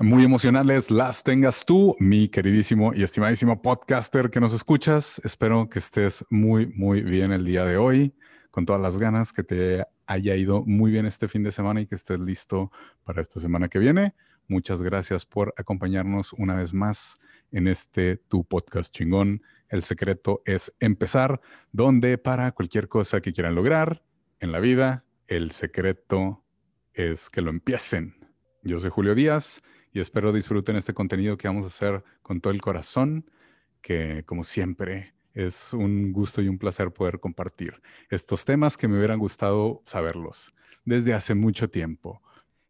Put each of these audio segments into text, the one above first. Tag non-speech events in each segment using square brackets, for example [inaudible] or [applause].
Muy emocionales las tengas tú, mi queridísimo y estimadísimo podcaster que nos escuchas. Espero que estés muy, muy bien el día de hoy, con todas las ganas, que te haya ido muy bien este fin de semana y que estés listo para esta semana que viene. Muchas gracias por acompañarnos una vez más en este tu podcast chingón. El secreto es empezar, donde para cualquier cosa que quieran lograr en la vida, el secreto es que lo empiecen. Yo soy Julio Díaz y espero disfruten este contenido que vamos a hacer con todo el corazón, que como siempre es un gusto y un placer poder compartir estos temas que me hubieran gustado saberlos desde hace mucho tiempo.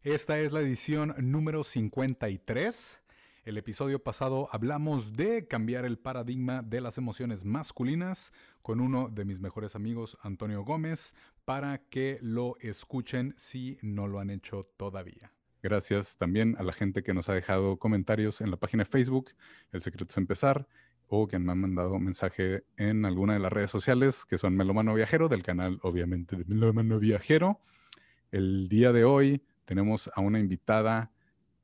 Esta es la edición número 53. El episodio pasado hablamos de cambiar el paradigma de las emociones masculinas con uno de mis mejores amigos, Antonio Gómez, para que lo escuchen si no lo han hecho todavía. Gracias también a la gente que nos ha dejado comentarios en la página de Facebook, El Secreto es Empezar, o que me han mandado mensaje en alguna de las redes sociales, que son Melomano Viajero, del canal obviamente de Melomano Viajero. El día de hoy tenemos a una invitada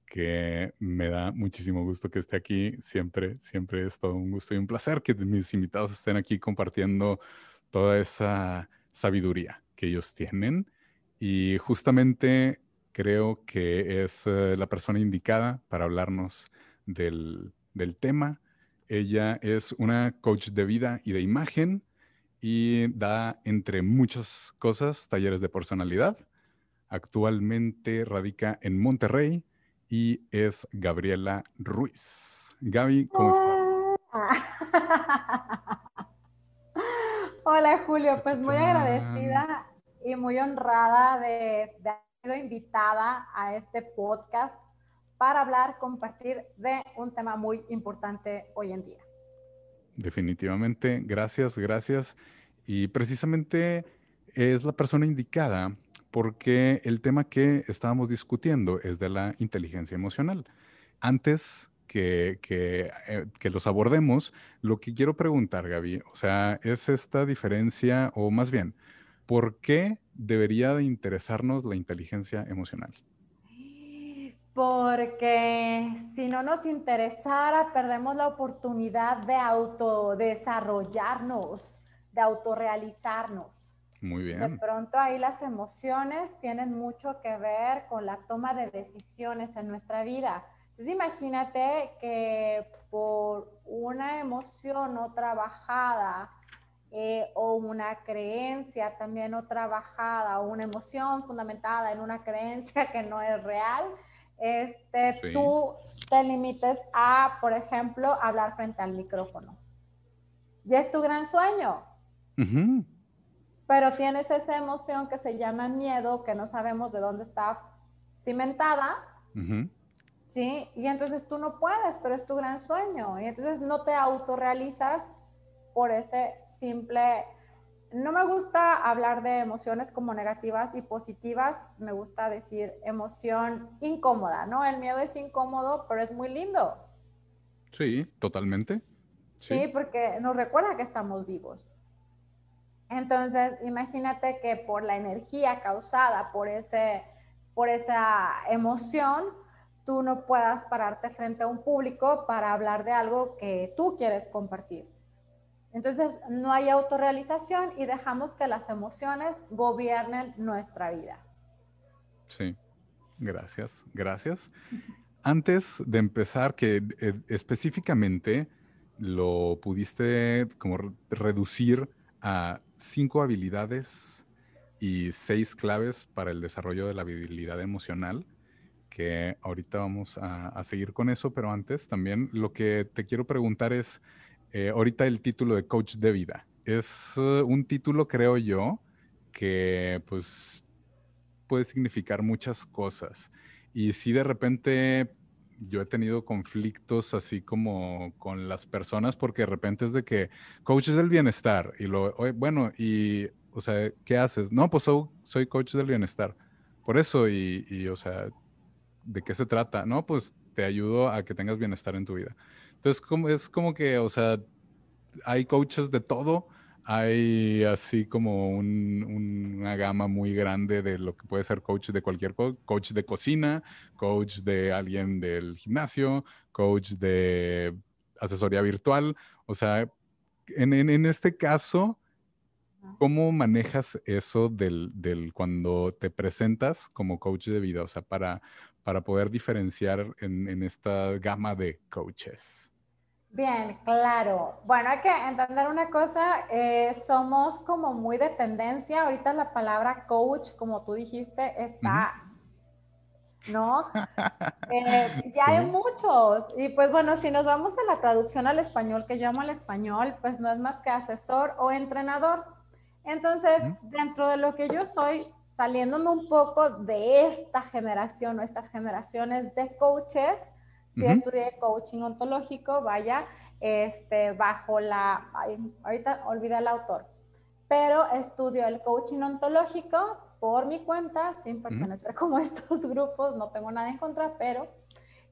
que me da muchísimo gusto que esté aquí. Siempre, siempre es todo un gusto y un placer que mis invitados estén aquí compartiendo toda esa sabiduría que ellos tienen. Y justamente creo que es eh, la persona indicada para hablarnos del, tema. Ella es una coach de vida y de imagen y da, entre muchas cosas, talleres de personalidad. Actualmente radica en Monterrey y es Gabriela Ruiz. Gaby, ¿cómo estás? [laughs] Hola Julio, pues muy agradecida y muy honrada de, de invitada a este podcast para hablar, compartir de un tema muy importante hoy en día. Definitivamente, gracias, gracias. Y precisamente es la persona indicada porque el tema que estábamos discutiendo es de la inteligencia emocional. Antes que, que, eh, que, los abordemos, lo que quiero preguntar, Gaby, o sea, es esta diferencia, o más bien, ¿por qué debería de interesarnos la inteligencia emocional? Porque si no nos interesara, perdemos la oportunidad de autodesarrollarnos, de autorrealizarnos. Muy bien. De pronto ahí las emociones tienen mucho que ver con la toma de decisiones en nuestra vida. Entonces imagínate que por una emoción no trabajada, eh, o una creencia también no trabajada o una emoción fundamentada en una creencia que no es real, este, tú te limites a, por ejemplo, hablar frente al micrófono. Ya es tu gran sueño. Pero tienes esa emoción que se llama miedo, que no sabemos de dónde está cimentada. ¿Sí? Y entonces tú no puedes, pero es tu gran sueño. Y entonces no te autorrealizas por ese simple... No me gusta hablar de emociones como negativas y positivas, me gusta decir emoción incómoda, ¿no? El miedo es incómodo, pero es muy lindo. Sí, totalmente. Sí, porque nos recuerda que estamos vivos. Entonces, imagínate que por la energía causada por, ese, por esa emoción, tú no puedas pararte frente a un público para hablar de algo que tú quieres compartir. Entonces, no hay autorrealización y dejamos que las emociones gobiernen nuestra vida. Sí, gracias, gracias. Antes de empezar, que eh, específicamente lo pudiste como reducir a cinco habilidades y seis claves para el desarrollo de la habilidad emocional, que ahorita vamos a, a seguir con eso, pero antes también lo que te quiero preguntar es, eh, ahorita el título de coach de vida. Es uh, un título, creo yo, que pues puede significar muchas cosas. Y si de repente yo he tenido conflictos así como con las personas porque de repente es de que coach del bienestar y lo, bueno, y, o sea, ¿qué haces? No, pues soy, coach del bienestar. Por eso, y, y, o sea, ¿de qué se trata? No, pues te ayudo a que tengas bienestar en tu vida. Entonces, como, es como que, o sea, hay coaches de todo hay así como una gama muy grande de lo que puede ser coach de cualquier coach de cocina, coach de alguien del gimnasio, coach de asesoría virtual. O sea, en, este caso, ¿cómo manejas eso del, cuando te presentas como coach de vida? O sea, para, para poder diferenciar en, en esta gama de coaches. Bien, claro. Bueno, hay que entender una cosa, eh, somos como muy de tendencia. Ahorita la palabra coach, como tú dijiste, está, ¿no? [laughs] Eh, ya hay muchos. Y pues bueno, si nos vamos a la traducción al español, que yo amo al español, pues no es más que asesor o entrenador. Entonces, dentro de lo que yo soy, saliéndome un poco de esta generación o estas generaciones de coaches, Sí estudié coaching ontológico, vaya, este, bajo la, ahorita olvida el autor, pero estudio el coaching ontológico por mi cuenta, sin pertenecer [laughs] como estos grupos, no tengo nada en contra, pero,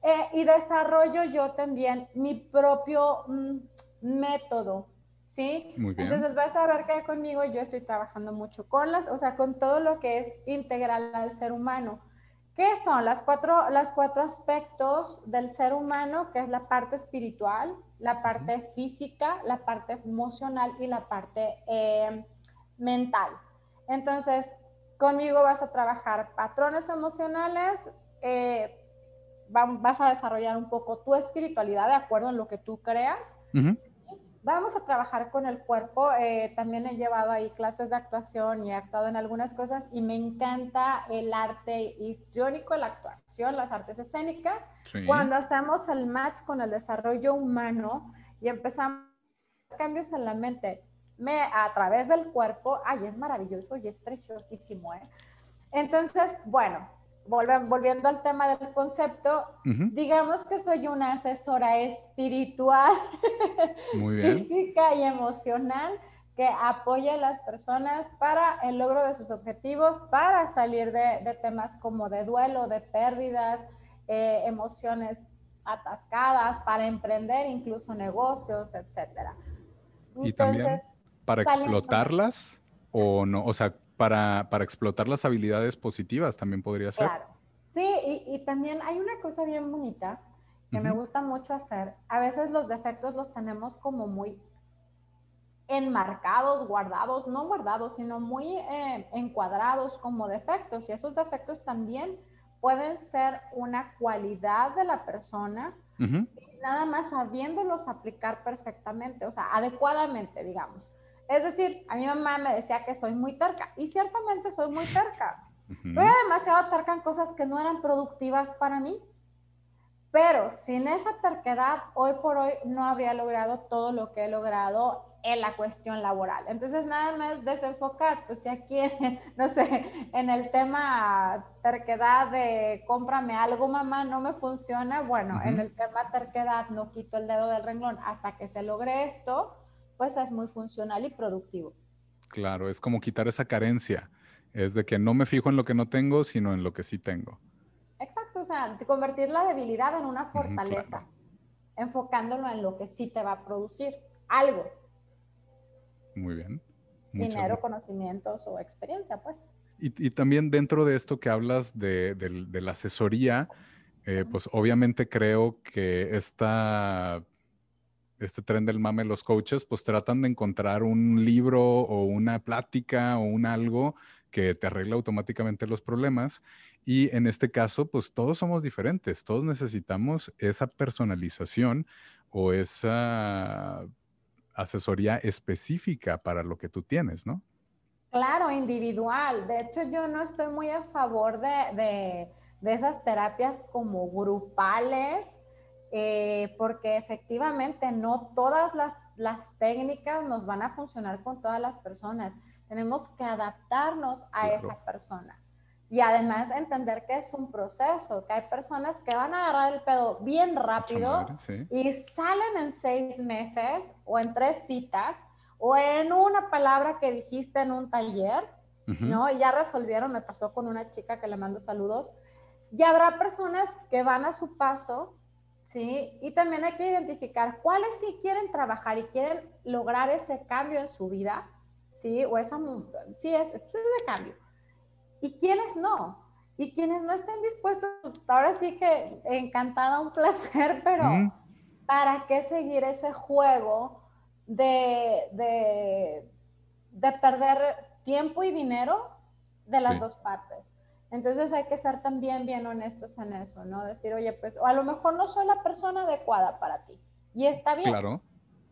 eh, y desarrollo yo también mi propio mm, método, ¿sí? Muy bien. Entonces vas a ver que conmigo yo estoy trabajando mucho con las, o sea, con todo lo que es integral al ser humano ¿Qué son las cuatro, las cuatro aspectos del ser humano? Que es la parte espiritual, la parte física, la parte emocional y la parte eh, mental. Entonces, conmigo vas a trabajar patrones emocionales, eh, vas a desarrollar un poco tu espiritualidad de acuerdo en lo que tú creas. Vamos a trabajar con el cuerpo. Eh, también he llevado ahí clases de actuación y he actuado en algunas cosas y me encanta el arte histriónico, la actuación, las artes escénicas. Cuando hacemos el match con el desarrollo humano y empezamos cambios en la mente, me, a través del cuerpo, ay, es maravilloso y es preciosísimo. ¿eh? Entonces, bueno, volviendo al tema del concepto, digamos que soy una asesora espiritual, [laughs] física y emocional que apoya a las personas para el logro de sus objetivos, para salir de, temas como de duelo, de pérdidas, eh, emociones atascadas, para emprender incluso negocios, etcétera. y también para explotarlas o no, o sea, para, explotar las habilidades positivas también podría ser. Claro. Sí, y, también hay una cosa bien bonita que me gusta mucho hacer. A veces los defectos los tenemos como muy enmarcados, guardados, no guardados, sino muy eh, encuadrados como defectos. Y esos defectos también pueden ser una cualidad de la persona, nada más sabiéndolos aplicar perfectamente, o sea, adecuadamente, digamos. Es decir, a mi mamá me decía que soy muy terca y ciertamente soy muy terca, pero era demasiado terca en cosas que no eran productivas para mí. Pero sin esa terquedad, hoy por hoy no habría logrado todo lo que he logrado en la cuestión laboral. Entonces, nada más desenfocar, pues si aquí, [laughs] no sé, en el tema terquedad de cómprame algo, mamá, no me funciona, bueno, en el tema terquedad no quito el dedo del renglón hasta que se logre esto, pues es muy funcional y productivo. Claro, es como quitar esa carencia. Es de que no me fijo en lo que no tengo, sino en lo que sí tengo. Exacto, o sea, convertir la debilidad en una fortaleza, enfocándolo en lo que sí te va a producir algo. Muy bien. Dinero, conocimientos o experiencia, pues. Y, también dentro de esto que hablas de, la asesoría, eh, pues obviamente creo que esta este tren del mame, los coaches, pues tratan de encontrar un libro o una plática o un algo que te arregla automáticamente los problemas. Y en este caso, pues todos somos diferentes, todos necesitamos esa personalización o esa asesoría específica para lo que tú tienes, ¿no? Claro, individual. De hecho, yo no estoy muy a favor de, de esas terapias como grupales eh, porque efectivamente no todas las, técnicas nos van a funcionar con todas las personas. Tenemos que adaptarnos a esa persona. Y además entender que es un proceso, que hay personas que van a agarrar el pedo bien rápido y salen en seis meses o en tres citas o en una palabra que dijiste en un taller, ¿no? Y ya resolvieron, me pasó con una chica que le mando saludos. Y habrá personas que van a su paso, ¿sí? Y también hay que identificar cuáles sí quieren trabajar y quieren lograr ese cambio en su vida, ¿sí? O esa, sí, es, es de cambio y quienes no. Y quienes no estén dispuestos, ahora sí que encantada, un [laughs] placer, pero ¿para qué seguir ese juego de, de, perder tiempo y dinero de las dos partes? Entonces hay que ser también bien honestos en eso, ¿no? Decir, oye, pues, o a lo mejor no soy la persona adecuada para ti. Y está bien. Claro,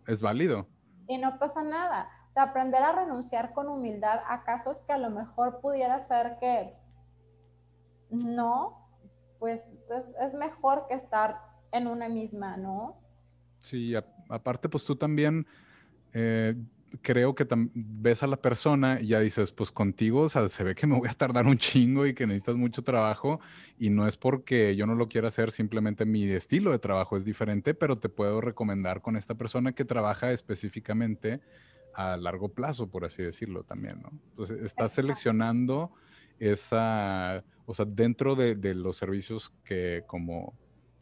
es válido. Y no pasa nada. O sea, aprender a renunciar con humildad a casos que a lo mejor pudiera ser que no, pues es, mejor que estar en una misma, ¿no? Sí, aparte, pues tú también eh, creo que ves a la persona y ya dices, pues contigo, o sea, se ve que me voy a tardar un chingo y que necesitas mucho trabajo y no es porque yo no lo quiera hacer, simplemente mi estilo de trabajo es diferente, pero te puedo recomendar con esta persona que trabaja específicamente a largo plazo, por así decirlo también, ¿no? Entonces, estás seleccionando esa, o sea, dentro de, los servicios que como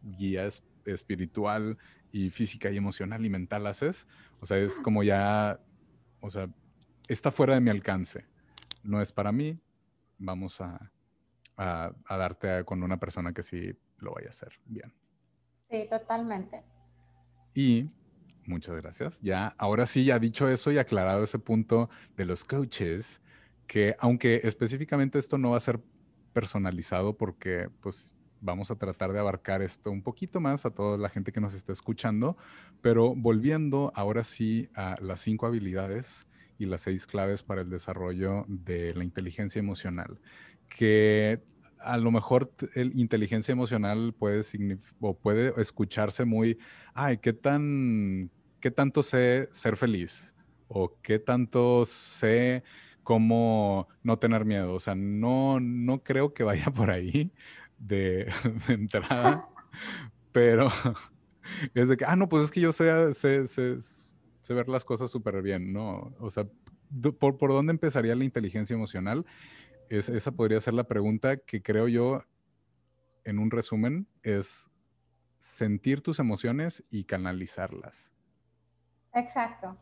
guía espiritual y física y emocional y mental haces, o sea, es como ya, o sea, está fuera de mi alcance, no es para mí, vamos a, a, a darte con una persona que sí lo vaya a hacer bien. Sí, totalmente. Y Muchas gracias. Ya, ahora sí, ya dicho eso y aclarado ese punto de los coaches, que aunque específicamente esto no va a ser personalizado porque pues vamos a tratar de abarcar esto un poquito más a toda la gente que nos está escuchando, pero volviendo ahora sí a las cinco habilidades y las seis claves para el desarrollo de la inteligencia emocional, que a lo mejor el inteligencia emocional puede, o puede escucharse muy, ay, qué tan qué tanto sé ser feliz o qué tanto sé cómo no tener miedo. O sea, no, no creo que vaya [laughs] por ahí [laughs] de, entrada, pero [laughs] es de que, ah, no, pues es que yo sé, sé, sé, ver las cosas súper bien, ¿no? O sea, ¿por, ¿por dónde empezaría la inteligencia emocional? Es, esa podría ser la pregunta que creo yo, en un resumen, es sentir tus emociones y canalizarlas. Exacto.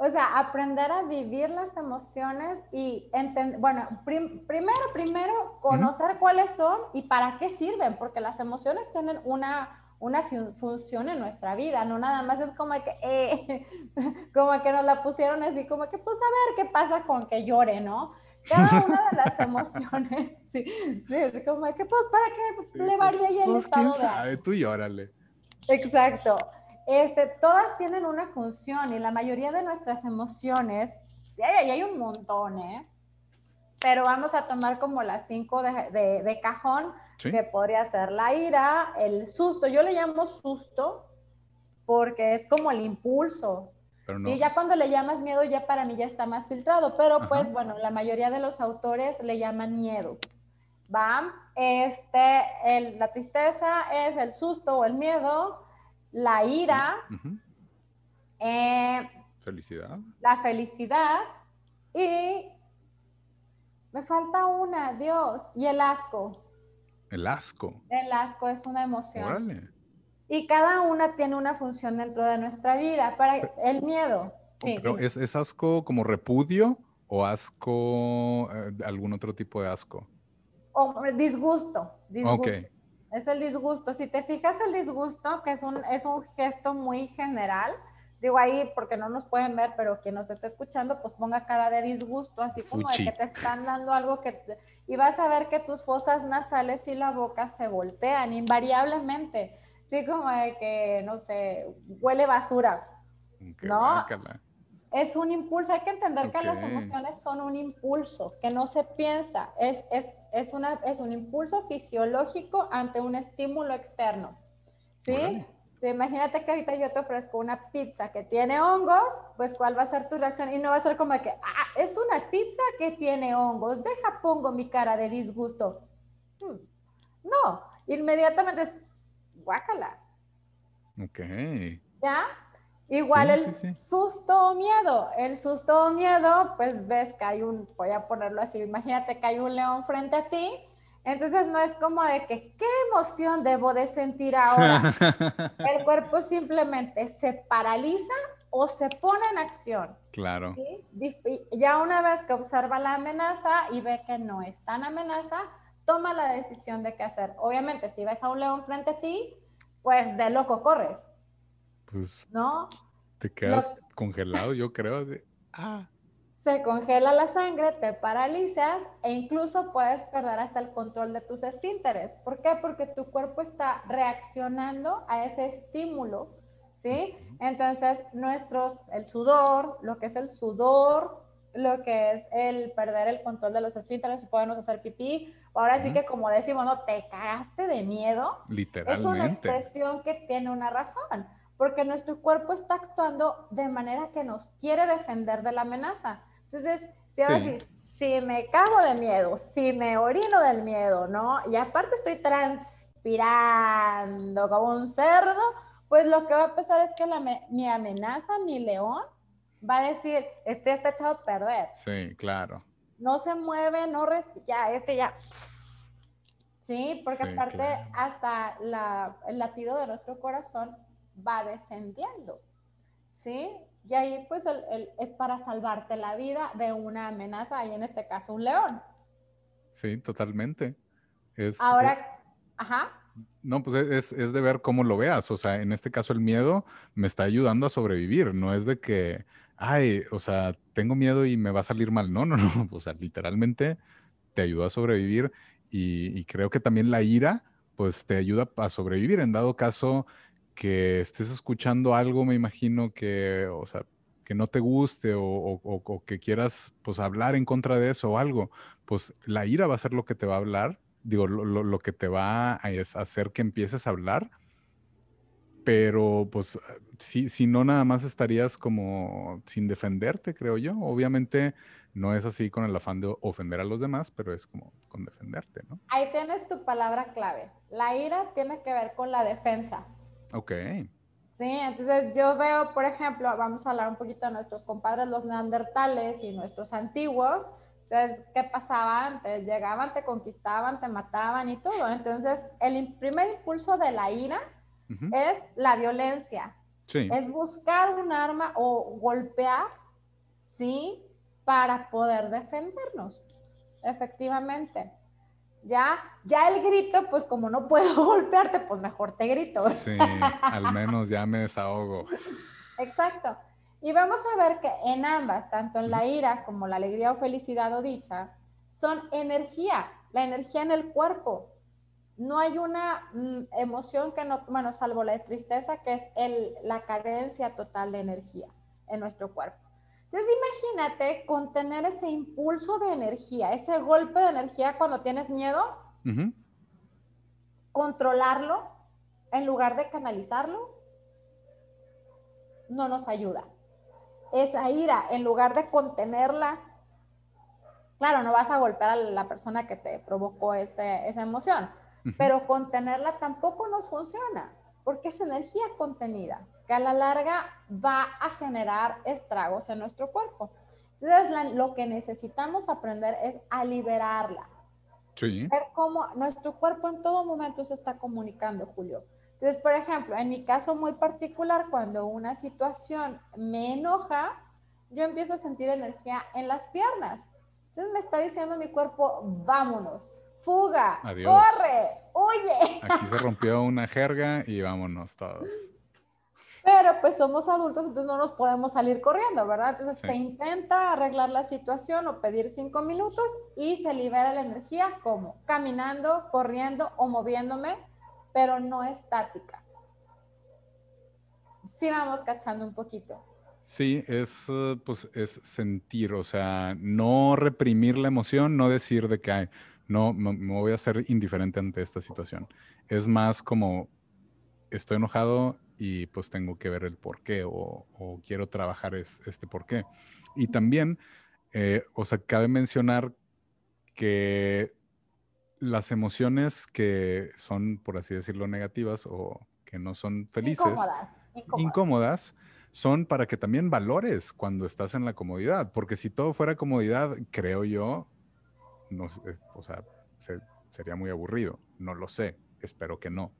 O sea, aprender a vivir las emociones y entender, bueno, primero, primero, conocer cuáles son y para qué sirven, porque las emociones tienen una, una función en nuestra vida, no nada más es como que, eh, [laughs] como que nos la pusieron así, como que, pues a ver qué pasa con que llore, ¿no? Cada una de las [laughs] emociones, [laughs] sí, es como que, pues, ¿para qué le varía el pues, estado ¿quién sabe? Tú llórale. Exacto. Este, todas tienen una función y la mayoría de nuestras emociones, y hay, un montón, ¿eh? Pero vamos a tomar como las cinco de, cajón, que podría ser la ira, el susto. Yo le llamo susto porque es como el impulso. Sí, ya cuando le llamas miedo, ya para mí ya está más filtrado. Pero pues bueno, la mayoría de los autores le llaman miedo. ¿Va? Este, la tristeza es el susto o el miedo la ira, eh, felicidad. La felicidad y me falta una, Dios, y el asco. El asco. El asco es una emoción. Y cada una tiene una función dentro de nuestra vida. Para el miedo. Sí. ¿es, asco como repudio o asco, eh, algún otro tipo de asco? O disgusto. disgusto. Es el disgusto. Si te fijas el disgusto, que es un, es un gesto muy general, digo ahí porque no nos pueden ver, pero quien nos está escuchando, pues ponga cara de disgusto, así como de que te están dando algo que... y vas a ver que tus fosas nasales y la boca se voltean invariablemente. Así como de que, no sé, huele basura. ¿No? Es un impulso, hay que entender que las emociones son un impulso, que no se piensa, es, es, es, una, es un impulso fisiológico ante un estímulo externo. ¿Sí? imagínate que ahorita yo te ofrezco una pizza que tiene hongos, pues cuál va a ser tu reacción y no va a ser como que, ah, es una pizza que tiene hongos, deja pongo mi cara de disgusto. Hmm, no, inmediatamente es guácala. Ok. ¿Ya? Igual el susto o miedo. El susto o miedo, pues ves que hay un, voy a ponerlo así, imagínate que hay un león frente a ti. Entonces no es como de que, ¿qué emoción debo de sentir ahora? [laughs] el cuerpo simplemente se paraliza o se pone en acción. Claro. Ya una vez que observa la amenaza y ve que no es tan amenaza, toma la decisión de qué hacer. Obviamente, si ves a un león frente a ti, pues de loco corres. Pues. ¿No? Te quedas congelado, yo creo. ah. Se congela la sangre, te paralizas e incluso puedes perder hasta el control de tus esfínteres. ¿Por qué? Porque tu cuerpo está reaccionando a ese estímulo, ¿sí? Entonces, nuestros, el sudor, lo que es el sudor, lo que es el perder el control de los esfínteres, podemos hacer pipí. Ahora sí que como decimos, no, te cagaste de miedo. Literalmente. Es una expresión que tiene una razón, porque nuestro cuerpo está actuando de manera que nos quiere defender de la amenaza. Entonces, si ahora sí. si me cago de miedo, si me orino del miedo, ¿no? Y aparte estoy transpirando como un cerdo, pues lo que va a pasar es que la, mi amenaza, mi león, va a decir, este está echado a perder. Sí, claro. No se mueve, no respira, ya, este ya. Sí, porque aparte hasta la, el latido de nuestro corazón va descendiendo. ¿Sí? Y ahí pues el, es para salvarte la vida de una amenaza, y en este caso un león. Sí, totalmente. Es, Ahora, ajá. No, pues es, es, de ver cómo lo veas. O sea, en este caso el miedo me está ayudando a sobrevivir. No es de que, ay, o sea, tengo miedo y me va a salir mal. No, no, no. [laughs] O sea, literalmente te ayuda a sobrevivir y, creo que también la ira, pues te ayuda a sobrevivir. En dado caso que estés escuchando algo, me imagino que, o sea, que no te guste o, que quieras, pues, hablar en contra de eso o algo, pues la ira va a ser lo que te va a hablar, digo, lo, lo que te va a hacer que empieces a hablar pero pues si, si no nada más estarías como sin defenderte, creo yo. Obviamente no es así con el afán de ofender a los demás, pero es como con defenderte, ¿no? Ahí tienes tu palabra clave. La ira tiene que ver con la defensa. Ok. Sí, entonces yo veo, por ejemplo, vamos a hablar un poquito de nuestros compadres los neandertales y nuestros antiguos. Entonces, ¿qué pasaba antes? Llegaban, te conquistaban, te mataban y todo. Entonces, el primer impulso de la ira es la violencia. Es buscar un arma o golpear, ¿sí? Para poder defendernos, efectivamente. Ya, ya el grito, pues como no puedo [laughs] golpearte, pues mejor te grito. Sí, al menos ya me desahogo. Exacto. Y vamos a ver que en ambas, tanto en la ira como la alegría o felicidad o dicha, son energía, la energía en el cuerpo no hay una mm, emoción que no, bueno, salvo la tristeza, que es el, la carencia total de energía en nuestro cuerpo. Entonces imagínate contener ese impulso de energía, ese golpe de energía cuando tienes miedo, controlarlo en lugar de canalizarlo, no nos ayuda. Esa ira, en lugar de contenerla, claro, no vas a golpear a la persona que te provocó esa emoción, pero contenerla tampoco nos funciona, porque es energía contenida, que a la larga va a generar estragos en nuestro cuerpo. Entonces, lo que necesitamos aprender es a liberarla. Sí. Ver cómo nuestro cuerpo en todo momento se está comunicando, Julio. Entonces, por ejemplo, en mi caso muy particular, cuando una situación me enoja, yo empiezo a sentir energía en las piernas. Entonces me está diciendo mi cuerpo, vámonos, fuga, corre, huye. Aquí se [laughs] rompió una jerga y vámonos todos. Pero pues somos adultos, entonces no nos podemos salir corriendo, ¿verdad? Entonces se intenta arreglar la situación o pedir cinco minutos y se libera la energía, ¿cómo? Caminando, corriendo o moviéndome, pero no estática. Sí vamos cachando un poquito. Sí, es, pues, es sentir, o sea, no reprimir la emoción, no decir de que, hay no me, voy a hacer indiferente ante esta situación. Es más como estoy enojado y pues tengo que ver el por qué o, quiero trabajar este por qué. Y también eh, o sea, cabe mencionar que las emociones que son, por así decirlo, negativas o que no son felices, incómodas, son para que también valores cuando estás en la comodidad, porque si todo fuera comodidad, creo yo, no, o sea, sería muy aburrido, no lo sé, espero que no.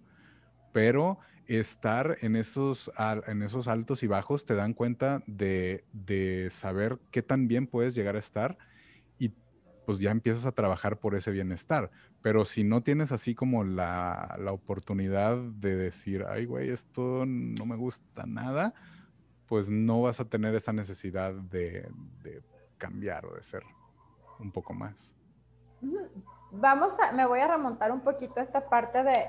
Pero estar en esos, en esos altos y bajos te dan cuenta de, de saber qué tan bien puedes llegar a estar y pues ya empiezas a trabajar por ese bienestar. Pero si no tienes así como la, la oportunidad de decir, ay, güey, esto no me gusta nada, pues no vas a tener esa necesidad de, de cambiar o de ser un poco más. Vamos a, me voy a remontar un poquito a esta parte de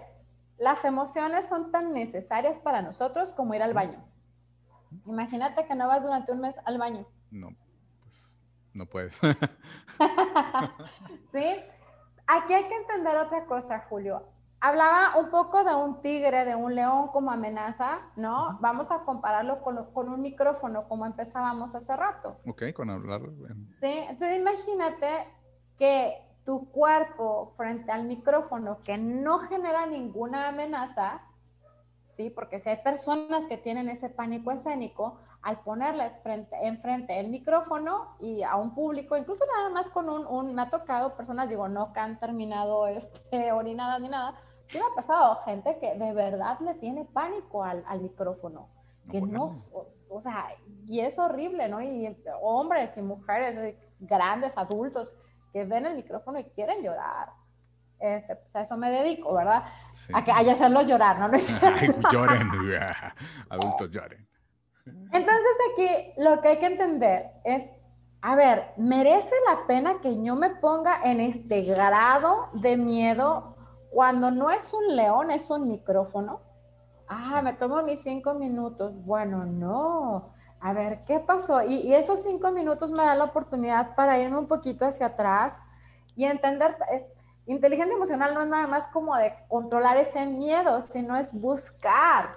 las emociones son tan necesarias para nosotros como ir al baño. Imagínate que no vas durante un mes al baño. No, pues no puedes. [laughs] sí, aquí hay que entender otra cosa, Julio. Hablaba un poco de un tigre, de un león como amenaza, ¿no? Vamos a compararlo con, con un micrófono, como empezábamos hace rato. Ok, con hablar. Sí, entonces imagínate que tu cuerpo frente al micrófono que no genera ninguna amenaza, ¿sí? Porque si hay personas que tienen ese pánico escénico, al ponerles frente, enfrente el micrófono y a un público, incluso nada más con un, un me ha tocado personas, digo, no que han terminado este, [laughs] orinadas ni nada, sí me ha pasado gente que de verdad le tiene pánico al, al micrófono, que no, o, sea, y es horrible, ¿no? Y hombres y mujeres, eh, grandes, adultos, que ven el micrófono y quieren llorar. Este, pues a eso me dedico, ¿verdad? A que haya hacerlos llorar, ¿no? [laughs] Ay, lloren, [laughs] adultos lloren. Entonces aquí lo que hay que entender es, a ver, ¿merece la pena que yo me ponga en este grado de miedo cuando no es un león, es un micrófono? Ah, me tomo mis cinco minutos. Bueno, no. A ver, ¿qué pasó? Y, y esos cinco minutos me dan la oportunidad para irme un poquito hacia atrás y entender, eh, inteligencia emocional no es nada más como de controlar ese miedo, sino es buscar.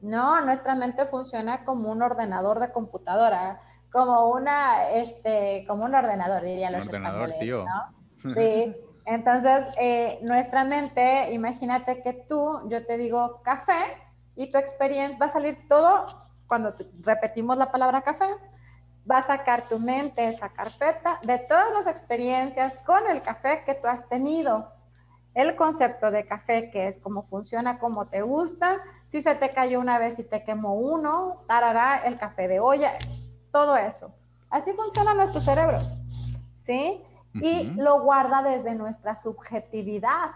No, nuestra mente funciona como un ordenador de computadora, como una, este, como un ordenador, diría los Un ordenador, tío. [laughs] Sí. Entonces, eh, nuestra mente, imagínate que tú, yo te digo café y tu experiencia va a salir todo cuando repetimos la palabra café. Va a sacar tu mente esa carpeta de todas las experiencias con el café que tú has tenido el concepto de café, que es cómo funciona, cómo te gusta, si se te cayó una vez y te quemó uno, tarará, el café de olla, todo eso. Así funciona nuestro cerebro, ¿sí? Y lo guarda desde nuestra subjetividad.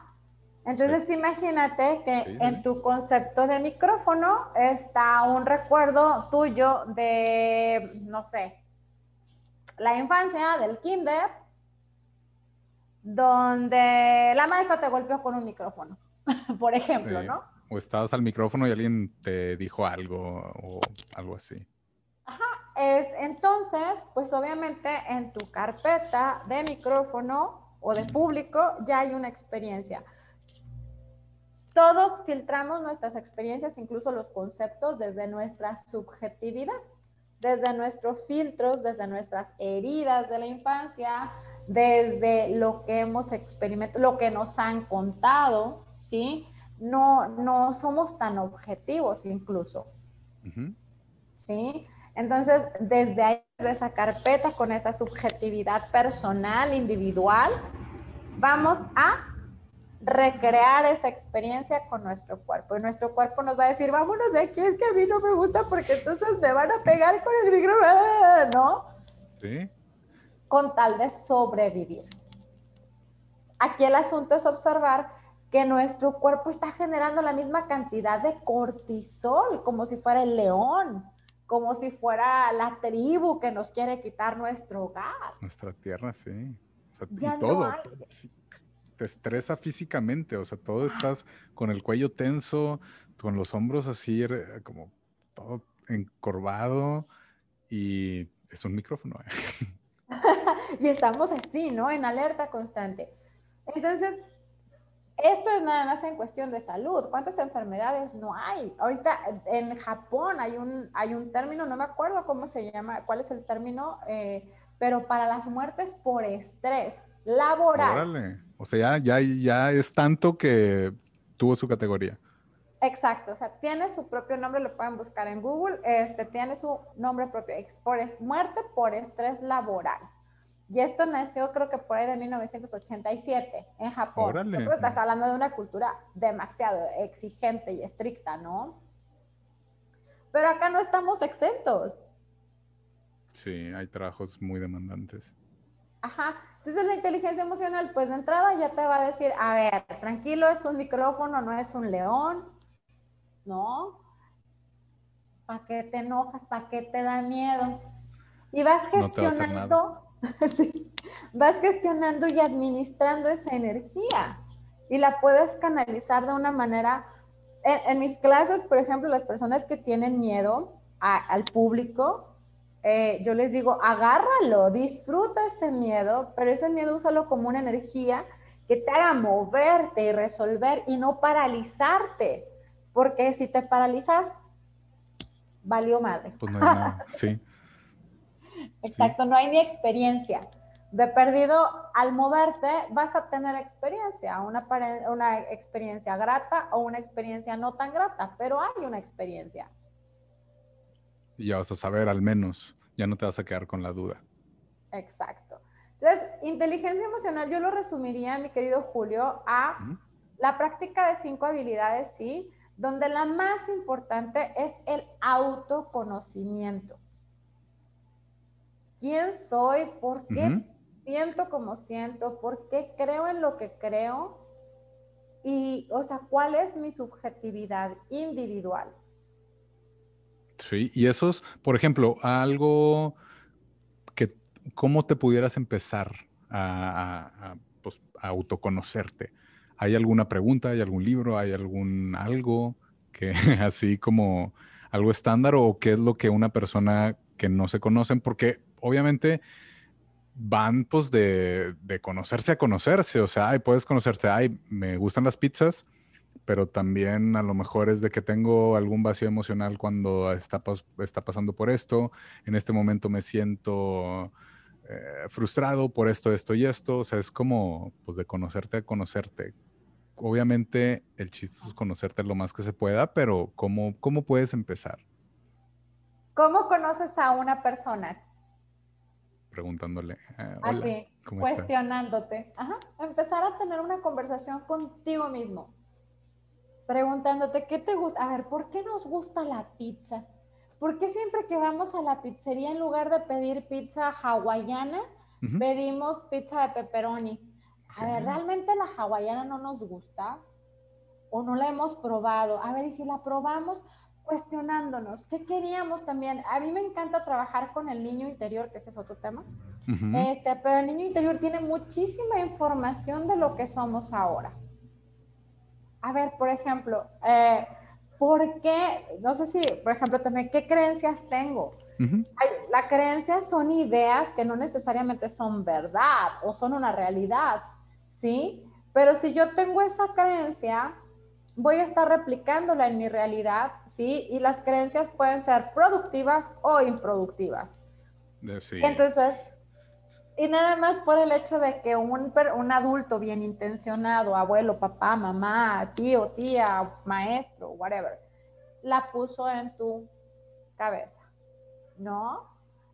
Entonces imagínate que en tu concepto de micrófono está un recuerdo tuyo de, no sé, la infancia, del kinder, donde la maestra te golpeó con un micrófono, [laughs] por ejemplo, ¿no? O estabas al micrófono y alguien te dijo algo o algo así. Ajá, es, entonces, pues obviamente en tu carpeta de micrófono o de público ya hay una experiencia. Todos filtramos nuestras experiencias, incluso los conceptos, desde nuestra subjetividad, desde nuestros filtros, desde nuestras heridas de la infancia, desde lo que hemos experimentado, lo que nos han contado, ¿sí? No, no somos tan objetivos incluso, ¿sí? Entonces, desde ahí, esa carpeta, con esa subjetividad personal, individual, vamos a recrear esa experiencia con nuestro cuerpo. Y nuestro cuerpo nos va a decir, vámonos de aquí, es que a mí no me gusta porque entonces me van a pegar con el micrófono, ¿no? Sí con tal de sobrevivir. Aquí el asunto es observar que nuestro cuerpo está generando la misma cantidad de cortisol, como si fuera el león, como si fuera la tribu que nos quiere quitar nuestro hogar. Nuestra tierra, sí. y todo, te estresa físicamente, o sea, todo estás con el cuello tenso, con los hombros así, como todo encorvado, y es un micrófono. ¿eh? [laughs] [laughs] y estamos así, ¿no? En alerta constante. Entonces, esto es nada más en cuestión de salud. ¿Cuántas enfermedades no hay? Ahorita en Japón hay un, hay un término, no me acuerdo cómo se llama, cuál es el término, eh, pero para las muertes por estrés laboral. Órale. O sea, ya, ya, ya es tanto que tuvo su categoría. Exacto, o sea, tiene su propio nombre, lo pueden buscar en Google, este, tiene su nombre propio, por, muerte por estrés laboral. Y esto nació creo que por ahí de 1987 en Japón. Órale. estás hablando de una cultura demasiado exigente y estricta, ¿no? Pero acá no estamos exentos. Sí, hay trabajos muy demandantes. Ajá. Entonces la inteligencia emocional, pues de entrada ya te va a decir, a ver, tranquilo, es un micrófono, no es un león, ¿no? ¿Para qué te enojas? ¿Para qué te da miedo? Y vas gestionando, [laughs] vas gestionando y administrando esa energía y la puedes canalizar de una manera. En, mis clases, por ejemplo, las personas que tienen miedo al público, eh, yo les digo, agárralo, disfruta ese miedo, pero ese miedo úsalo como una energía que te haga moverte y resolver y no paralizarte, porque si te paralizas, valió madre. Pues no hay nada, [laughs] sí. Exacto, no hay ni experiencia. De perdido, al moverte, vas a tener experiencia, una, una experiencia grata o una experiencia no tan grata, pero hay una experiencia y ya vas a saber al menos, ya no te vas a quedar con la duda. Exacto. Entonces, inteligencia emocional yo lo resumiría, mi querido Julio, a la práctica de cinco habilidades, ¿sí? Donde la más importante es el autoconocimiento. ¿Quién soy? ¿Por qué siento como siento? ¿Por qué creo en lo que creo? Y, o sea, ¿cuál es mi subjetividad individual? Y esos, por ejemplo, algo que, ¿cómo te pudieras empezar a, pues, autoconocerte? ¿Hay alguna pregunta, hay algún libro, hay algún algo que [laughs] así como algo estándar o qué es lo que una persona que no se conocen? Porque obviamente van pues de, de conocerse a conocerse, o sea, ay, puedes conocerte, ay, me gustan las pizzas, pero también a lo mejor es de que tengo algún vacío emocional cuando está, está pasando por esto. En este momento me siento eh, frustrado por esto, esto y esto. O sea, es como pues de conocerte a conocerte. Obviamente el chiste es conocerte lo más que se pueda, pero ¿cómo, cómo puedes empezar? ¿Cómo conoces a una persona? Preguntándole. Eh, Así, cuestionándote. Ajá. Empezar a tener una conversación contigo mismo preguntándote qué te gusta. A ver, ¿por qué nos gusta la pizza? ¿Por qué siempre que vamos a la pizzería, en lugar de pedir pizza hawaiana, pedimos pizza de pepperoni? A ver, ¿realmente la hawaiana no nos gusta? ¿O no la hemos probado? A ver, y si la probamos, cuestionándonos, ¿qué queríamos también? A mí me encanta trabajar con el niño interior, que ese es otro tema, este, pero el niño interior tiene muchísima información de lo que somos ahora a ver, por ejemplo, eh, ¿por qué? No sé si, por ejemplo, también, ¿qué creencias tengo? Las creencias son ideas que no necesariamente son verdad o son una realidad, ¿sí? Pero si yo tengo esa creencia, voy a estar replicándola en mi realidad, ¿sí? Y las creencias pueden ser productivas o improductivas. Sí. Entonces, y nada más por el hecho de que un, un adulto bien intencionado, abuelo, papá, mamá, tío, tía, maestro, whatever, la puso en tu cabeza, ¿no?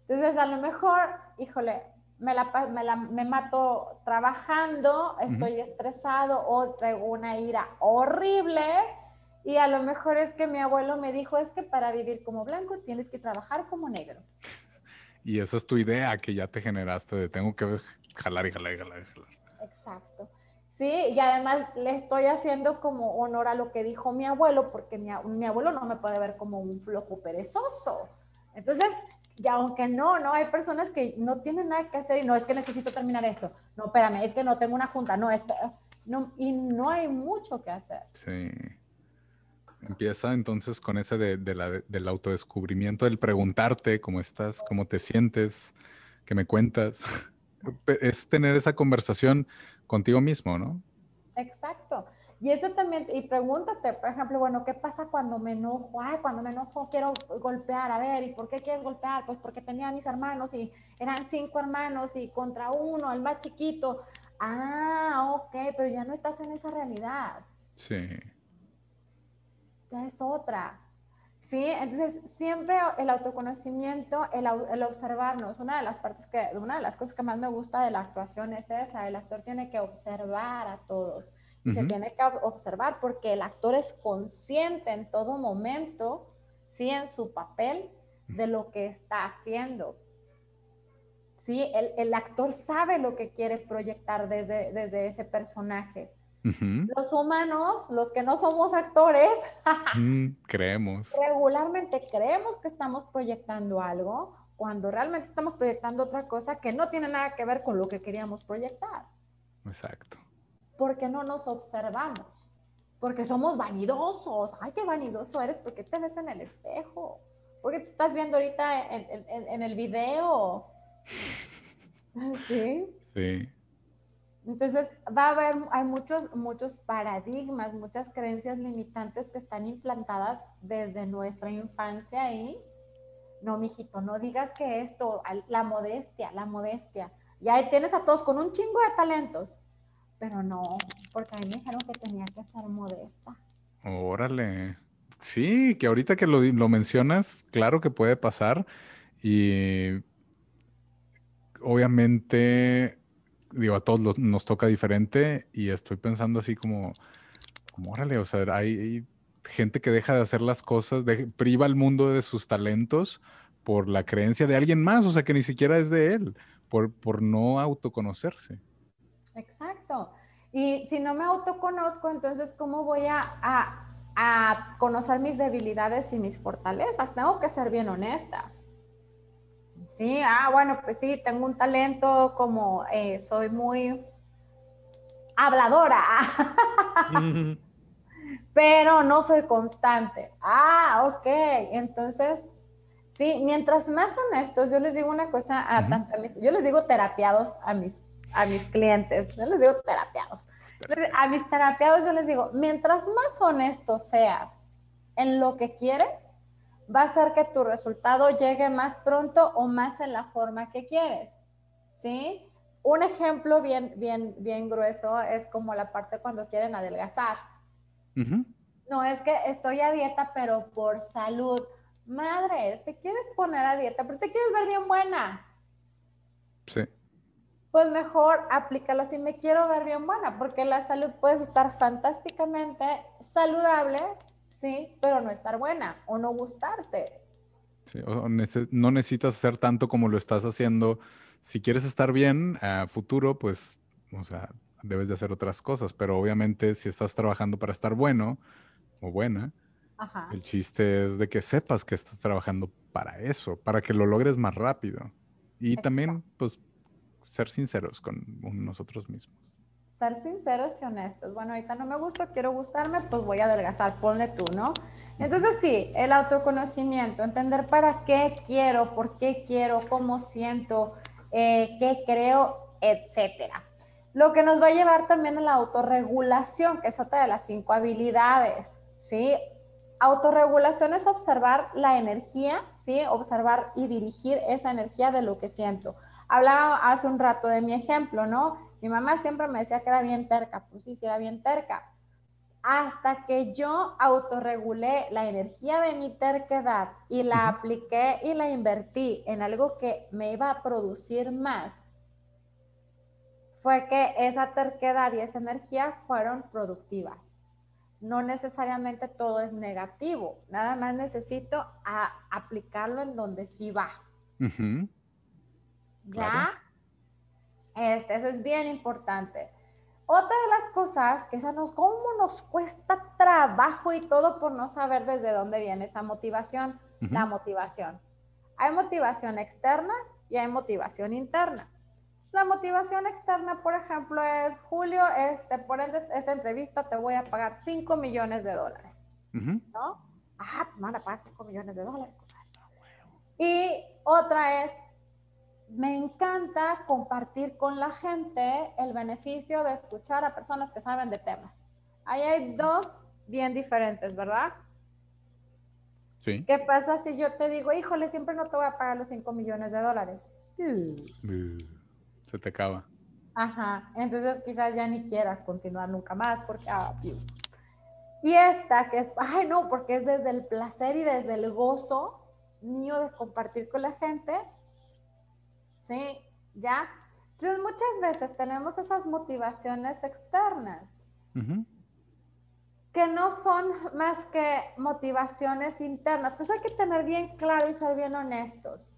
Entonces, a lo mejor, híjole, me, la, me, la, me mato trabajando, estoy estresado o traigo una ira horrible y a lo mejor es que mi abuelo me dijo, es que para vivir como blanco tienes que trabajar como negro. Y esa es tu idea que ya te generaste de tengo que jalar y jalar y jalar y jalar. Exacto. Sí, y además le estoy haciendo como honor a lo que dijo mi abuelo, porque mi, mi abuelo no me puede ver como un flojo perezoso. Entonces, y aunque no, no, hay personas que no tienen nada que hacer y no es que necesito terminar esto. No, espérame, es que no tengo una junta, no, es, no y no hay mucho que hacer. Sí. Empieza entonces con ese de, del autodescubrimiento, del preguntarte cómo estás, cómo te sientes, qué me cuentas. [laughs] es tener esa conversación contigo mismo, ¿no? Exacto. Y eso también, y pregúntate, por ejemplo, bueno, ¿qué pasa cuando me enojo? Ay, cuando me enojo quiero golpear, a ver, ¿y por qué quieres golpear? Pues porque tenía a mis hermanos y eran cinco hermanos y contra uno, el más chiquito. Ah, ok, pero ya no estás en esa realidad. Sí. Ya es otra. ¿sí? Entonces, siempre el autoconocimiento, el, el, observarnos, una de las partes que, una de las cosas que más me gusta de la actuación es esa, el actor tiene que observar a todos, se tiene que observar porque el actor es consciente en todo momento, ¿sí? En su papel de lo que está haciendo. ¿Sí? El, el actor sabe lo que quiere proyectar desde, desde ese personaje. Los humanos, los que no somos actores, [laughs] mm, creemos. Regularmente creemos que estamos proyectando algo cuando realmente estamos proyectando otra cosa que no tiene nada que ver con lo que queríamos proyectar. Exacto. Porque no nos observamos. Porque somos vanidosos. Ay, qué vanidoso eres porque te ves en el espejo. Porque te estás viendo ahorita en, en el video. [laughs] [laughs] ¿Sí? Sí. Entonces, va a haber, hay muchos, muchos paradigmas, muchas creencias limitantes que están implantadas desde nuestra infancia y no, mijito, no digas que esto, la modestia, la modestia. Y ahí tienes a todos con un chingo de talentos. Pero no, porque a mí me dijeron que tenía que ser modesta. Órale. Sí, que ahorita que lo, lo mencionas, claro que puede pasar. Y obviamente digo, a todos nos toca diferente y estoy pensando así como, como órale, o sea, hay, gente que deja de hacer las cosas, priva al mundo de sus talentos por la creencia de alguien más, o sea, que ni siquiera es de él, por, por no autoconocerse. Exacto. Y si no me autoconozco, entonces, ¿cómo voy a, a conocer mis debilidades y mis fortalezas? Tengo que ser bien honesta. Sí, ah, bueno, pues sí, tengo un talento como eh, soy muy habladora, [laughs] pero no soy constante. Ah, ok, entonces, sí, mientras más honestos, yo les digo una cosa a, mis, yo les digo terapiados a mis, a mis clientes, no les digo terapiados. A mis terapiados yo les digo, mientras más honesto seas en lo que quieres, va a hacer que tu resultado llegue más pronto o más en la forma que quieres. ¿Sí? Un ejemplo bien, bien, bien grueso es como la parte cuando quieren adelgazar. No, es que estoy a dieta, pero por salud. Madre, te quieres poner a dieta, pero te quieres ver bien buena. Sí. Pues mejor aplícala si me quiero ver bien buena, porque la salud puede estar fantásticamente saludable, sí, pero no estar buena o no gustarte. Sí, no necesitas hacer tanto como lo estás haciendo. Si quieres estar bien a futuro, pues, o sea, debes de hacer otras cosas, pero obviamente si estás trabajando para estar bueno o buena, el chiste es de que sepas que estás trabajando para eso, para que lo logres más rápido. Y también, pues, ser sinceros con nosotros mismos ser sinceros y honestos. Bueno, ahorita no me gusta, quiero gustarme, pues voy a adelgazar, ponle tú, ¿no? Entonces sí, el autoconocimiento, entender para qué quiero, por qué quiero, cómo siento, eh, qué creo, etcétera. Lo que nos va a llevar también a la autorregulación, que es otra de las cinco habilidades, ¿sí? Autorregulación es observar la energía, ¿sí? Observar y dirigir esa energía de lo que siento. Hablaba hace un rato de mi ejemplo, ¿no? Mi mamá siempre me decía que era bien terca, pues sí, sí era bien terca. Hasta que yo autorregulé la energía de mi terquedad y la apliqué y la invertí en algo que me iba a producir más, fue que esa terquedad y esa energía fueron productivas. No necesariamente todo es negativo, nada más necesito aplicarlo en donde sí va. ¿Ya? Este, eso es bien importante. Otra de las cosas que esa nos, cómo nos cuesta trabajo y todo por no saber desde dónde viene esa motivación, la motivación. Hay motivación externa y hay motivación interna. La motivación externa, por ejemplo, es, Julio, este, por esta entrevista te voy a pagar 5 millones de dólares. ¿No? Ah, pues me van a pagar 5 millones de dólares. Y otra es, me encanta compartir con la gente el beneficio de escuchar a personas que saben de temas. ahí hay dos bien diferentes, ¿verdad? Sí. ¿Qué pasa si yo te digo, híjole, siempre no te voy a pagar los 5 millones de dólares? Se te acaba. Ajá, entonces quizás ya ni quieras continuar nunca más porque, ah, y esta que es, ay no, porque es desde el placer y desde el gozo mío de compartir con la gente, ¿sí? ¿Ya? Entonces muchas veces tenemos esas motivaciones externas que no son más que motivaciones internas. Pues hay que tener bien claro y ser bien honestos.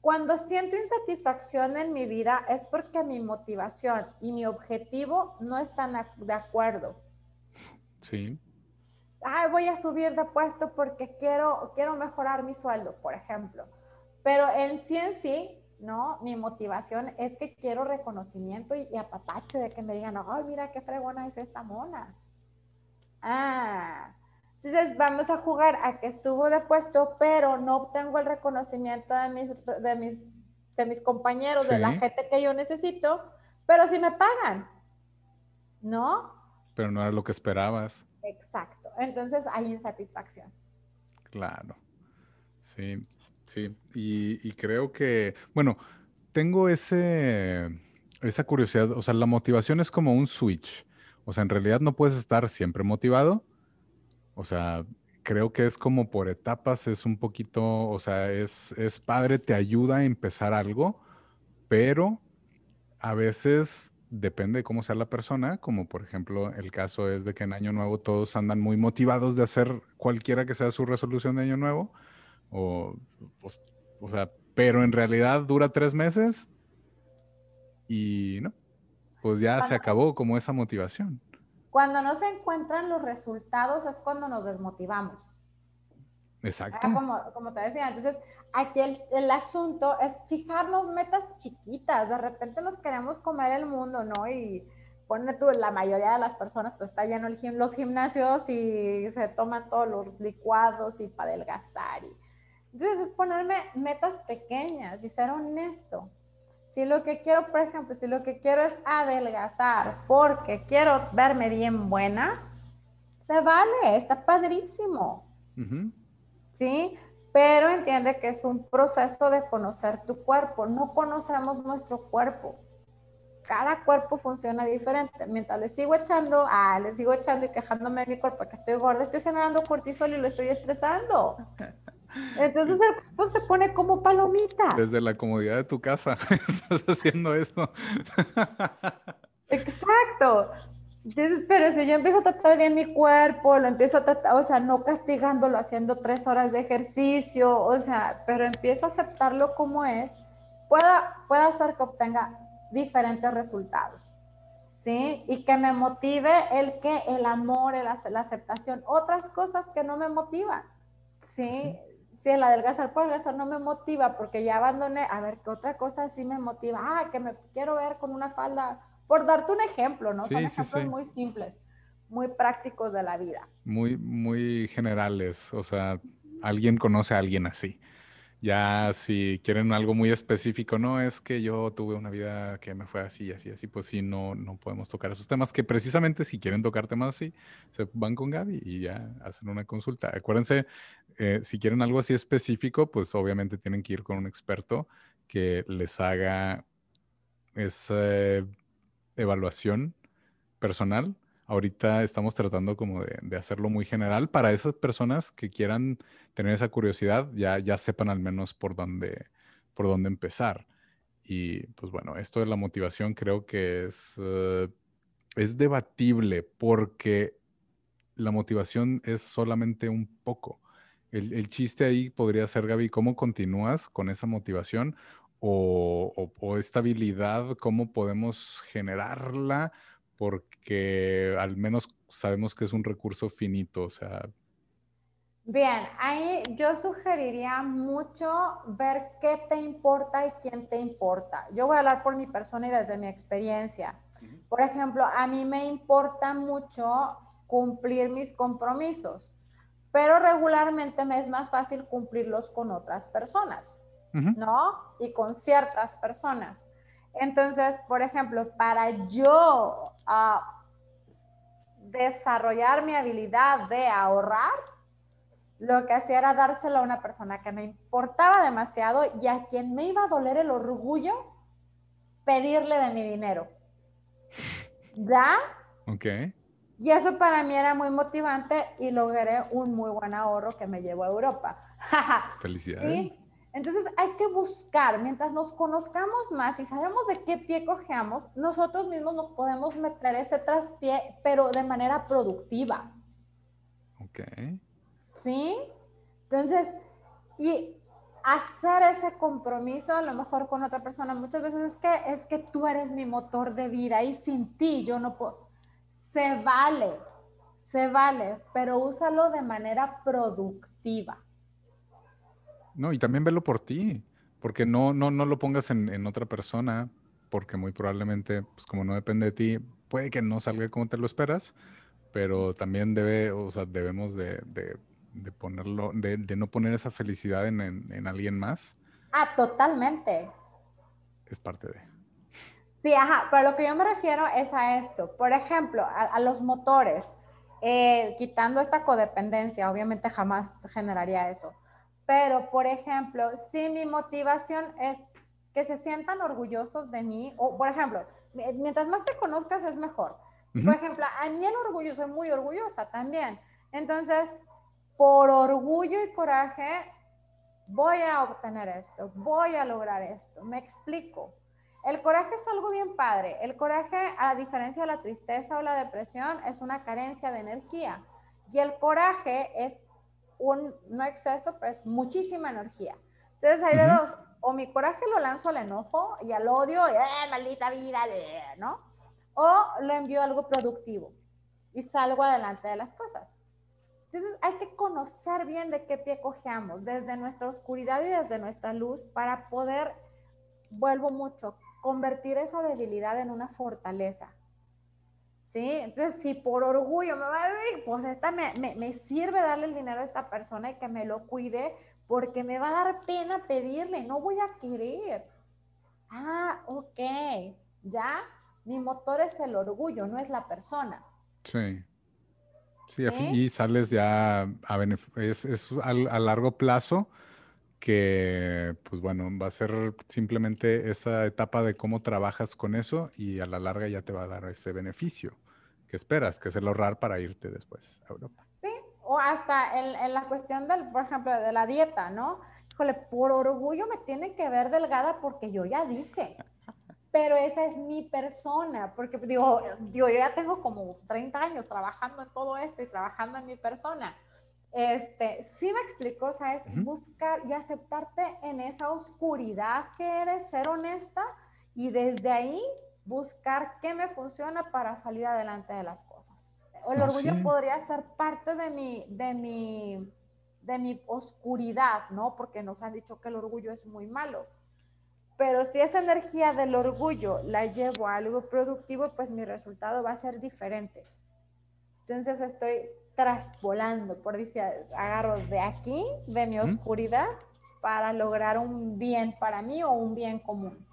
Cuando siento insatisfacción en mi vida es porque mi motivación y mi objetivo no están de acuerdo. Sí. Ay, voy a subir de puesto porque quiero, quiero mejorar mi sueldo, por ejemplo. Pero en sí en sí, ¿no? Mi motivación es que quiero reconocimiento y, apapacho de que me digan, ay, mira qué fregona es esta mona. Ah, entonces vamos a jugar a que subo de puesto, pero no obtengo el reconocimiento de mis, de mis, de mis compañeros, de la gente que yo necesito, pero si me pagan, ¿no? Pero no era lo que esperabas. Exacto. Entonces hay insatisfacción. Claro. Sí, sí. Y, creo que, bueno, tengo ese, esa curiosidad, o sea, la motivación es como un switch. O sea, en realidad no puedes estar siempre motivado, o sea, creo que es como por etapas, es un poquito, o sea, es, es padre, te ayuda a empezar algo, pero a veces depende de cómo sea la persona, como por ejemplo el caso es de que en Año Nuevo todos andan muy motivados de hacer cualquiera que sea su resolución de Año Nuevo, o, pues, o sea, pero en realidad dura tres meses y no, pues ya se acabó como esa motivación. Cuando no se encuentran los resultados es cuando nos desmotivamos. Exacto. como, te decía, entonces aquí el, asunto es fijarnos metas chiquitas. De repente nos queremos comer el mundo, ¿no? Y pone tú, la mayoría de las personas pues está lleno el los gimnasios y se toman todos los licuados y para adelgazar. Y, entonces es ponerme metas pequeñas y ser honesto. Si lo que quiero, por ejemplo, si lo que quiero es adelgazar porque quiero verme bien buena, se vale, está padrísimo. ¿Sí? Pero entiende que es un proceso de conocer tu cuerpo. No conocemos nuestro cuerpo. Cada cuerpo funciona diferente. Mientras le sigo echando, ah, le sigo echando y quejándome de mi cuerpo que estoy gorda, estoy generando cortisol y lo estoy estresando. Entonces el cuerpo se pone como palomita. Desde la comodidad de tu casa [laughs] estás haciendo eso. Exacto. Entonces, pero si yo empiezo a tratar bien mi cuerpo, lo empiezo a tratar, o sea, no castigándolo, haciendo tres horas de ejercicio, o sea, pero empiezo a aceptarlo como es, pueda, pueda hacer que obtenga diferentes resultados. ¿Sí? Y que me motive el que, el amor, el, la aceptación, otras cosas que no me motivan. ¿Sí? Si el adelgazar por adelgazar no me motiva porque ya abandoné, a ver, ¿qué otra cosa sí me motiva? Ah, que me quiero ver con una falda, por darte un ejemplo, ¿no? Son ejemplos muy simples, muy prácticos de la vida. Muy, muy generales, o sea, alguien conoce a alguien así. Ya si quieren algo muy específico, no es que yo tuve una vida que me fue así, así, así, pues sí, no, no podemos tocar esos temas que precisamente si quieren tocar temas así, se van con Gaby y ya hacen una consulta. Acuérdense, eh, si quieren algo así específico, pues obviamente tienen que ir con un experto que les haga esa evaluación personal Ahorita estamos tratando como de, hacerlo muy general para esas personas que quieran tener esa curiosidad, ya, ya sepan al menos por dónde, por dónde empezar. Y pues bueno, esto de la motivación creo que es, eh, es debatible porque la motivación es solamente un poco. El, el, chiste ahí podría ser, Gaby, cómo continúas con esa motivación o, o, o esta habilidad, cómo podemos generarla porque al menos sabemos que es un recurso finito, o sea. Bien, ahí yo sugeriría mucho ver qué te importa y quién te importa. Yo voy a hablar por mi persona y desde mi experiencia. Por ejemplo, a mí me importa mucho cumplir mis compromisos, pero regularmente me es más fácil cumplirlos con otras personas, ¿no? Y con ciertas personas. Entonces, por ejemplo, para yo desarrollar mi habilidad de ahorrar, lo que hacía era dárselo a una persona que me importaba demasiado y a quien me iba a doler el orgullo pedirle de mi dinero. ¿Ya? Ok. Y eso para mí era muy motivante y logré un muy buen ahorro que me llevó a Europa. [laughs] Felicidades. Entonces hay que buscar, mientras nos conozcamos más y sabemos de qué pie cojeamos, nosotros mismos nos podemos meter ese traspié, pero de manera productiva. Ok. ¿Sí? Entonces, y hacer ese compromiso a lo mejor con otra persona, muchas veces es que, es que tú eres mi motor de vida y sin ti yo no puedo. Se vale, se vale, pero úsalo de manera productiva. No, y también velo por ti, porque no, no, no lo pongas en, otra persona, porque muy probablemente, pues como no depende de ti, puede que no salga como te lo esperas, pero también debe, o sea, debemos de, ponerlo, de, no poner esa felicidad en, alguien más. Ah, totalmente. Es parte de. Sí, ajá, pero lo que yo me refiero es a esto. Por ejemplo, a, los motores, eh, quitando esta codependencia, obviamente jamás generaría eso. Pero, por ejemplo, si mi motivación es que se sientan orgullosos de mí, o por ejemplo, mientras más te conozcas es mejor. Por ejemplo, a mí el orgullo, soy muy orgullosa también. Entonces, por orgullo y coraje, voy a obtener esto, voy a lograr esto. Me explico. El coraje es algo bien padre. El coraje, a diferencia de la tristeza o la depresión, es una carencia de energía. Y el coraje es un, no exceso, pero es muchísima energía. Entonces hay de dos, o mi coraje lo lanzo al enojo y al odio, y, eh, maldita vida, ¿no? O lo envío a algo productivo y salgo adelante de las cosas. Entonces hay que conocer bien de qué pie cojeamos, desde nuestra oscuridad y desde nuestra luz, para poder, vuelvo mucho, convertir esa debilidad en una fortaleza. ¿Sí? Entonces, si por orgullo me va a decir, pues esta me, me, sirve darle el dinero a esta persona y que me lo cuide, porque me va a dar pena pedirle, no voy a querer. Ah, ok, ya, mi motor es el orgullo, no es la persona. Sí. Sí, y sales ya a es, es a, a largo plazo que, pues bueno, va a ser simplemente esa etapa de cómo trabajas con eso y a la larga ya te va a dar ese beneficio que esperas, que es el ahorrar para irte después a Europa. Sí, o hasta en, la cuestión del, por ejemplo, de la dieta, ¿no? Híjole, por orgullo me tiene que ver delgada porque yo ya dije, pero esa es mi persona, porque digo, digo, yo ya tengo como 30 años trabajando en todo esto y trabajando en mi persona. Este, sí me explico, o sea, es buscar y aceptarte en esa oscuridad que eres, ser honesta y desde ahí buscar qué me funciona para salir adelante de las cosas. El orgullo podría ser parte de mi, de, mi, de mi oscuridad, ¿no? Porque nos han dicho que el orgullo es muy malo. Pero si esa energía del orgullo la llevo a algo productivo, pues mi resultado va a ser diferente. Entonces estoy traspolando, por decir, agarro de aquí, de mi oscuridad, para lograr un bien para mí o un bien común.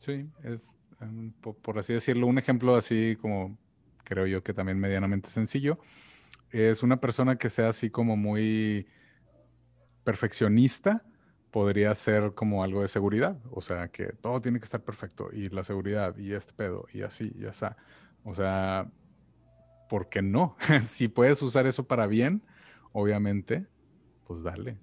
Sí, es, em, por así decirlo, un ejemplo así como creo yo que también medianamente sencillo. Es una persona que sea así como muy perfeccionista, podría ser como algo de seguridad, o sea, que todo tiene que estar perfecto y la seguridad y este pedo y así, ya está. O sea, ¿por qué no? [laughs] si puedes usar eso para bien, obviamente, pues dale.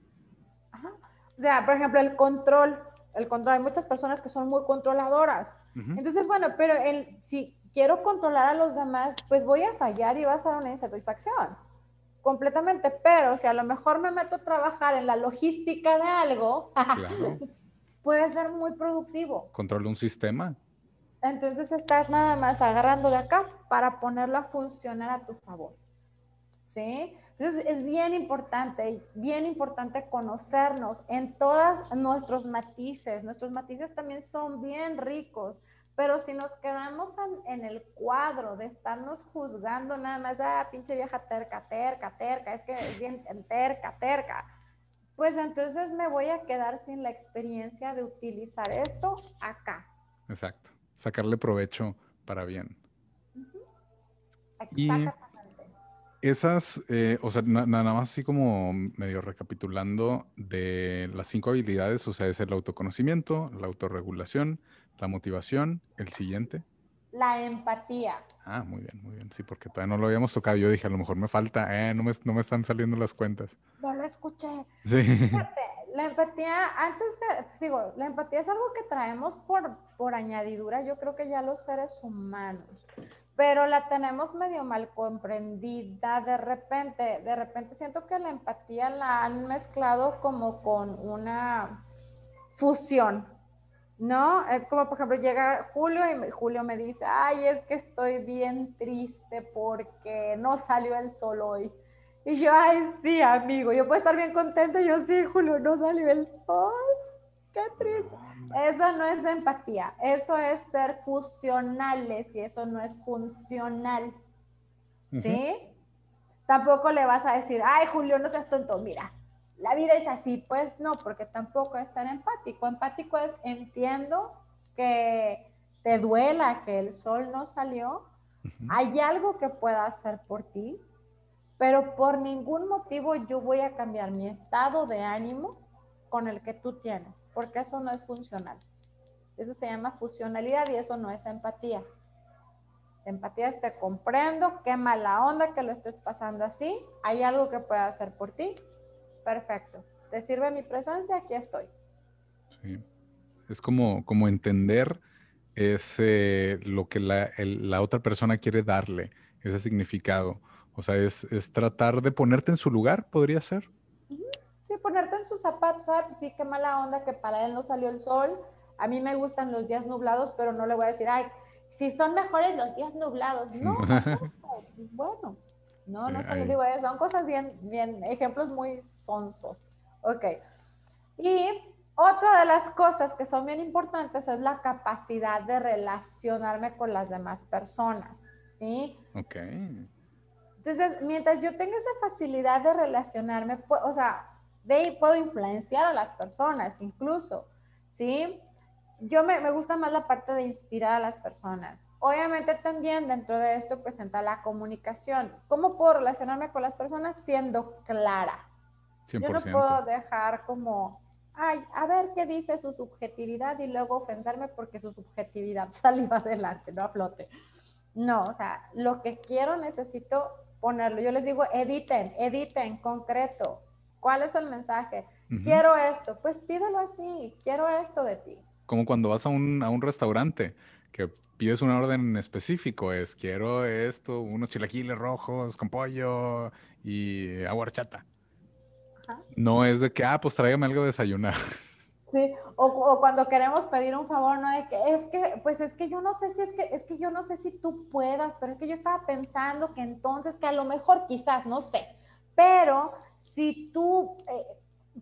O sea, por ejemplo, el control el control. Hay muchas personas que son muy controladoras. Entonces, bueno, pero el, si quiero controlar a los demás, pues voy a fallar y va a ser una insatisfacción. Completamente. Pero si a lo mejor me meto a trabajar en la logística de algo, [laughs] puede ser muy productivo. Controlo un sistema. Entonces estás nada más agarrando de acá para ponerlo a funcionar a tu favor. ¿Sí? Entonces es bien importante, bien importante conocernos en todos nuestros matices. Nuestros matices también son bien ricos, pero si nos quedamos en, el cuadro de estarnos juzgando nada más, ah, pinche vieja terca, terca, terca, es que es bien terca, terca, pues entonces me voy a quedar sin la experiencia de utilizar esto acá. Exacto, sacarle provecho para bien. Y esas, eh, o sea, nada más así como medio recapitulando de las cinco habilidades, o sea, es el autoconocimiento, la autorregulación, la motivación, el siguiente. La empatía. Ah, muy bien, muy bien. Sí, porque todavía no lo habíamos tocado. Yo dije, a lo mejor me falta, eh, no me, no me están saliendo las cuentas. No lo escuché. Sí. Fíjate, la empatía, antes de, digo, la empatía es algo que traemos por, por añadidura, yo creo que ya los seres humanos, pero la tenemos medio mal comprendida de repente, de repente siento que la empatía la han mezclado como con una fusión, ¿no? Es como, por ejemplo, llega Julio y Julio me dice, ay, es que estoy bien triste porque no salió el sol hoy. Y yo, ay, sí, amigo, yo puedo estar bien contenta. yo, sí, Julio, no salió el sol. Qué triste. Eso no es empatía, eso es ser fusionales y eso no es funcional. ¿Sí? Tampoco le vas a decir, ay, Julio, no seas tonto, mira, la vida es así. Pues no, porque tampoco es ser empático. Empático es, entiendo que te duela que el sol no salió, hay algo que pueda hacer por ti, pero por ningún motivo yo voy a cambiar mi estado de ánimo con el que tú tienes, porque eso no es funcional. Eso se llama funcionalidad y eso no es empatía. Empatía es te comprendo, qué mala onda que lo estés pasando así, hay algo que pueda hacer por ti, perfecto. ¿Te sirve mi presencia? Aquí estoy. Sí. Es como, como entender ese, lo que la, la otra persona quiere darle, ese significado o sea, es, tratar de ponerte en su lugar, podría ser. Sí, ponerte en sus zapatos, ¿sabes? Pues sí, qué mala onda que para él no salió el sol. A mí me gustan los días nublados, pero no le voy a decir, ay, si son mejores los días nublados. [laughs] No, bueno, no, no se digo eso. Son cosas bien, bien, ejemplos muy sonsos. Ok. Y otra de las cosas que son bien importantes es la capacidad de relacionarme con las demás personas, ¿sí? Ok. Entonces, mientras yo tenga esa facilidad de relacionarme, o sea, de ahí puedo influenciar a las personas incluso, ¿sí? Yo me, me, gusta más la parte de inspirar a las personas. Obviamente también dentro de esto presenta la comunicación. ¿Cómo puedo relacionarme con las personas? Siendo clara. Yo no puedo dejar como, ay, a ver qué dice su subjetividad y luego ofenderme porque su subjetividad [laughs] salió adelante, no a flote. No, o sea, lo que quiero necesito ponerlo. Yo les digo, editen, editen, concreto. ¿Cuál es el mensaje? Quiero esto, pues pídelo así, quiero esto de ti. Como cuando vas a un, a un restaurante, que pides una orden específico, es quiero esto, unos chilaquiles rojos con pollo y agua horchata. No es de que, ah, pues tráigame algo de desayunar. Sí, o, cuando queremos pedir un favor, ¿no? De que es que, pues es que yo no sé si es que, es que yo no sé si tú puedas, pero es que yo estaba pensando que entonces, que a lo mejor quizás, no sé, pero si tú, eh,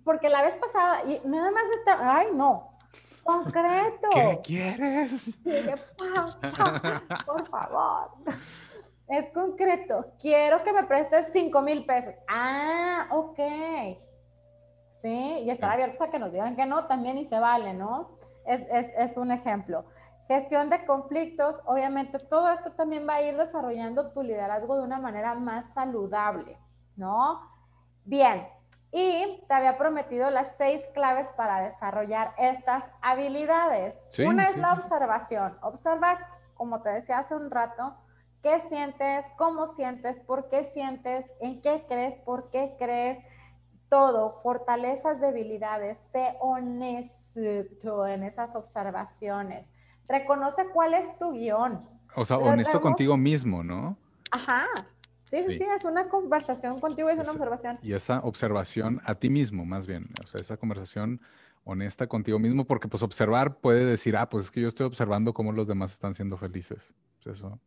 porque la vez pasada, y nada más está, ay, no, concreto. [laughs] ¿Qué quieres? por favor. Es concreto. Quiero que me prestes cinco mil pesos. Ah, ok ¿sí? Y estar abiertos a que nos digan que no también y se vale, ¿no? Es, es, es un ejemplo. Gestión de conflictos, obviamente todo esto también va a ir desarrollando tu liderazgo de una manera más saludable, ¿no? Bien, y te había prometido las seis claves para desarrollar estas habilidades. Una es la observación. Observa, como te decía hace un rato, qué sientes, cómo sientes, por qué sientes, en qué crees, por qué crees, todo, fortalezas, debilidades, sé honesto en esas observaciones. Reconoce cuál es tu guion. O sea, honesto contigo mismo, ¿no? Ajá. Sí, sí, sí, es una conversación contigo, es una observación. Y esa observación a ti mismo, más bien. O sea, esa conversación honesta contigo mismo, porque pues observar puede decir, ah, pues es que yo estoy observando cómo los demás están siendo felices. Pues, eso.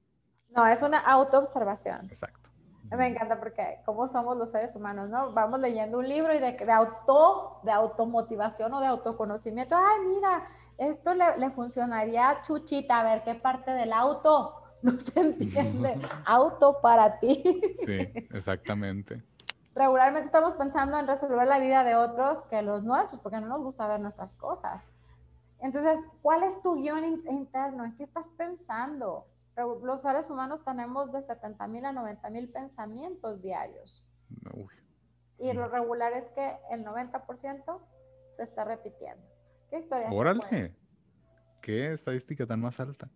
No, es una autoobservación. Exacto. Me encanta porque cómo somos los seres humanos, ¿no? Vamos leyendo un libro y de, de auto, de automotivación o de autoconocimiento. Ay, mira, esto le, le funcionaría a Chuchita, a ver qué parte del auto [laughs] no se entiende. auto para ti. Sí, exactamente. Regularmente estamos pensando en resolver la vida de otros que los nuestros, porque no nos gusta ver nuestras cosas. Entonces, ¿cuál es tu guion interno? ¿En qué estás pensando? los seres humanos tenemos de 70 mil a 90 mil pensamientos diarios. Y lo regular es que el 90% se está repitiendo. ¿Qué historia? Órale. ¿Qué estadística tan más alta?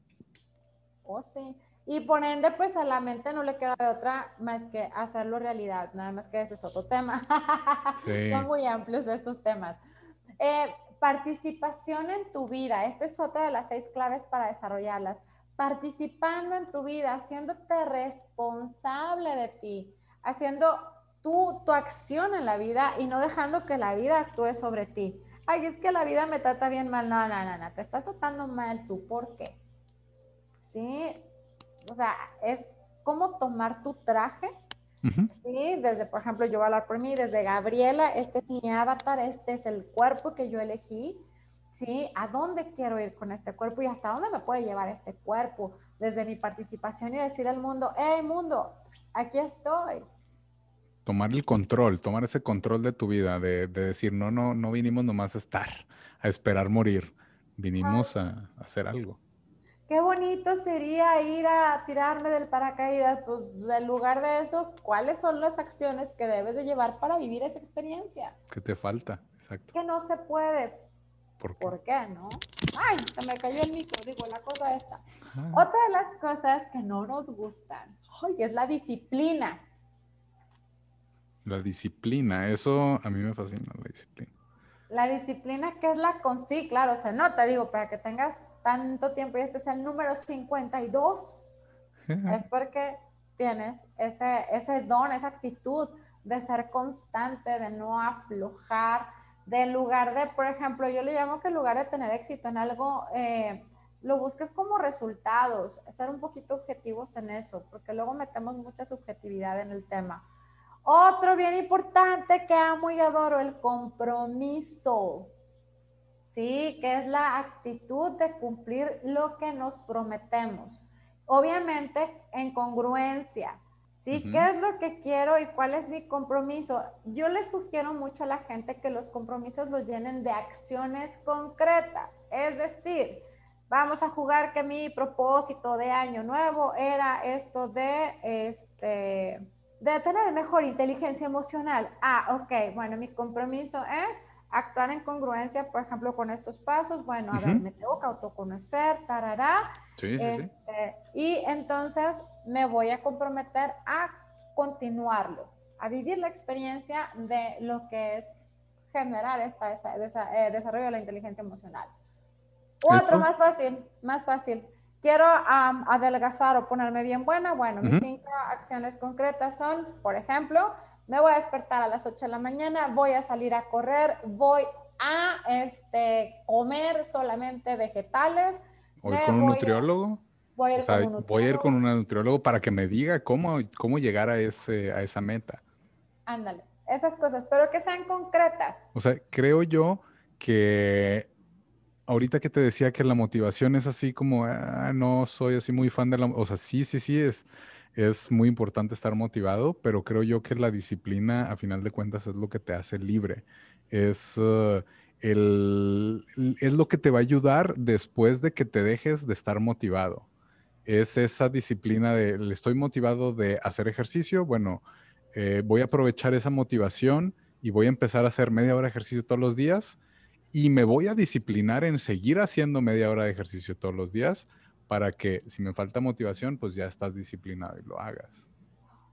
Oh, sí. Y por ende, pues a la mente no le queda de otra más que hacerlo realidad. Nada más que ese es otro tema. [laughs] Son muy amplios estos temas. Eh, participación en tu vida. Esta es otra de las seis claves para desarrollarlas. Participando en tu vida, haciéndote responsable de ti, haciendo tu, tu acción en la vida y no dejando que la vida actúe sobre ti. Ay, es que la vida me trata bien mal. No, no, no, no. Te estás tratando mal tú. ¿Por qué? ¿Sí? O sea, es cómo tomar tu traje, ¿sí? Desde, por ejemplo, yo voy a hablar por mí, desde Gabriela, este es mi avatar, este es el cuerpo que yo elegí, ¿sí? ¿A dónde quiero ir con este cuerpo y hasta dónde me puede llevar este cuerpo? Desde mi participación y decir al mundo, hey mundo, aquí estoy. Tomar el control, tomar ese control de tu vida, de, decir, no, no, no vinimos nomás a estar, a esperar morir, vinimos a hacer algo qué bonito sería ir a tirarme del paracaídas, pues en lugar de eso, ¿cuáles son las acciones que debes de llevar para vivir esa experiencia? ¿Qué te falta? Exacto. Que no se puede. ¿Por qué? ¿Por qué, no? Ay, se me cayó el micro, digo, la cosa esta. Otra de las cosas que no nos gustan, ay, es la disciplina. La disciplina, eso a mí me fascina, la disciplina. La disciplina que es la consti, claro, se nota, digo, para que tengas tanto tiempo y este es el número 52, es porque tienes ese, ese don, esa actitud de ser constante, de no aflojar, de lugar de, por ejemplo, yo le llamo que en lugar de tener éxito en algo, eh, lo busques como resultados, ser un poquito objetivos en eso, porque luego metemos mucha subjetividad en el tema. Otro bien importante que amo y adoro, el compromiso. ¿sí? Que es la actitud de cumplir lo que nos prometemos. Obviamente en congruencia, ¿sí? ¿Qué es lo que quiero y cuál es mi compromiso? Yo le sugiero mucho a la gente que los compromisos los llenen de acciones concretas, es decir, vamos a jugar que mi propósito de año nuevo era esto de, este, de tener mejor inteligencia emocional. Ah, ok, bueno, mi compromiso es actuar en congruencia, por ejemplo, con estos pasos, bueno, a ver, me tengo que autoconocer, tarará, sí, sí, este, y entonces me voy a comprometer a continuarlo, a vivir la experiencia de lo que es generar eh, desarrollo de la inteligencia emocional. Otro más fácil, más fácil. Quiero adelgazar o ponerme bien buena. Bueno, mis cinco acciones concretas son, por ejemplo, me voy a despertar a las 8 de la mañana, voy a salir a correr, voy a este, comer solamente vegetales. ¿Voy con un nutriólogo? voy a ir con un nutriólogo. Voy a ir con un nutriólogo para que me diga cómo, cómo llegar a, ese, a esa meta. Ándale, esas cosas, pero que sean concretas. O sea, creo yo que ahorita que te decía que la motivación es así como, ah, no soy así muy fan de la, o sea, sí, sí, sí, es, es muy importante estar motivado, pero creo yo que la disciplina, a final de cuentas, es lo que te hace libre. Es, eh, el, es lo que te va a ayudar después de que te dejes de estar motivado. Es esa disciplina de, estoy motivado de hacer ejercicio, bueno, eh, voy a aprovechar esa motivación y voy a empezar a hacer media hora de ejercicio todos los días y me voy a disciplinar en seguir haciendo media hora de ejercicio todos los días para que si me falta motivación, pues ya estás disciplinado y lo hagas.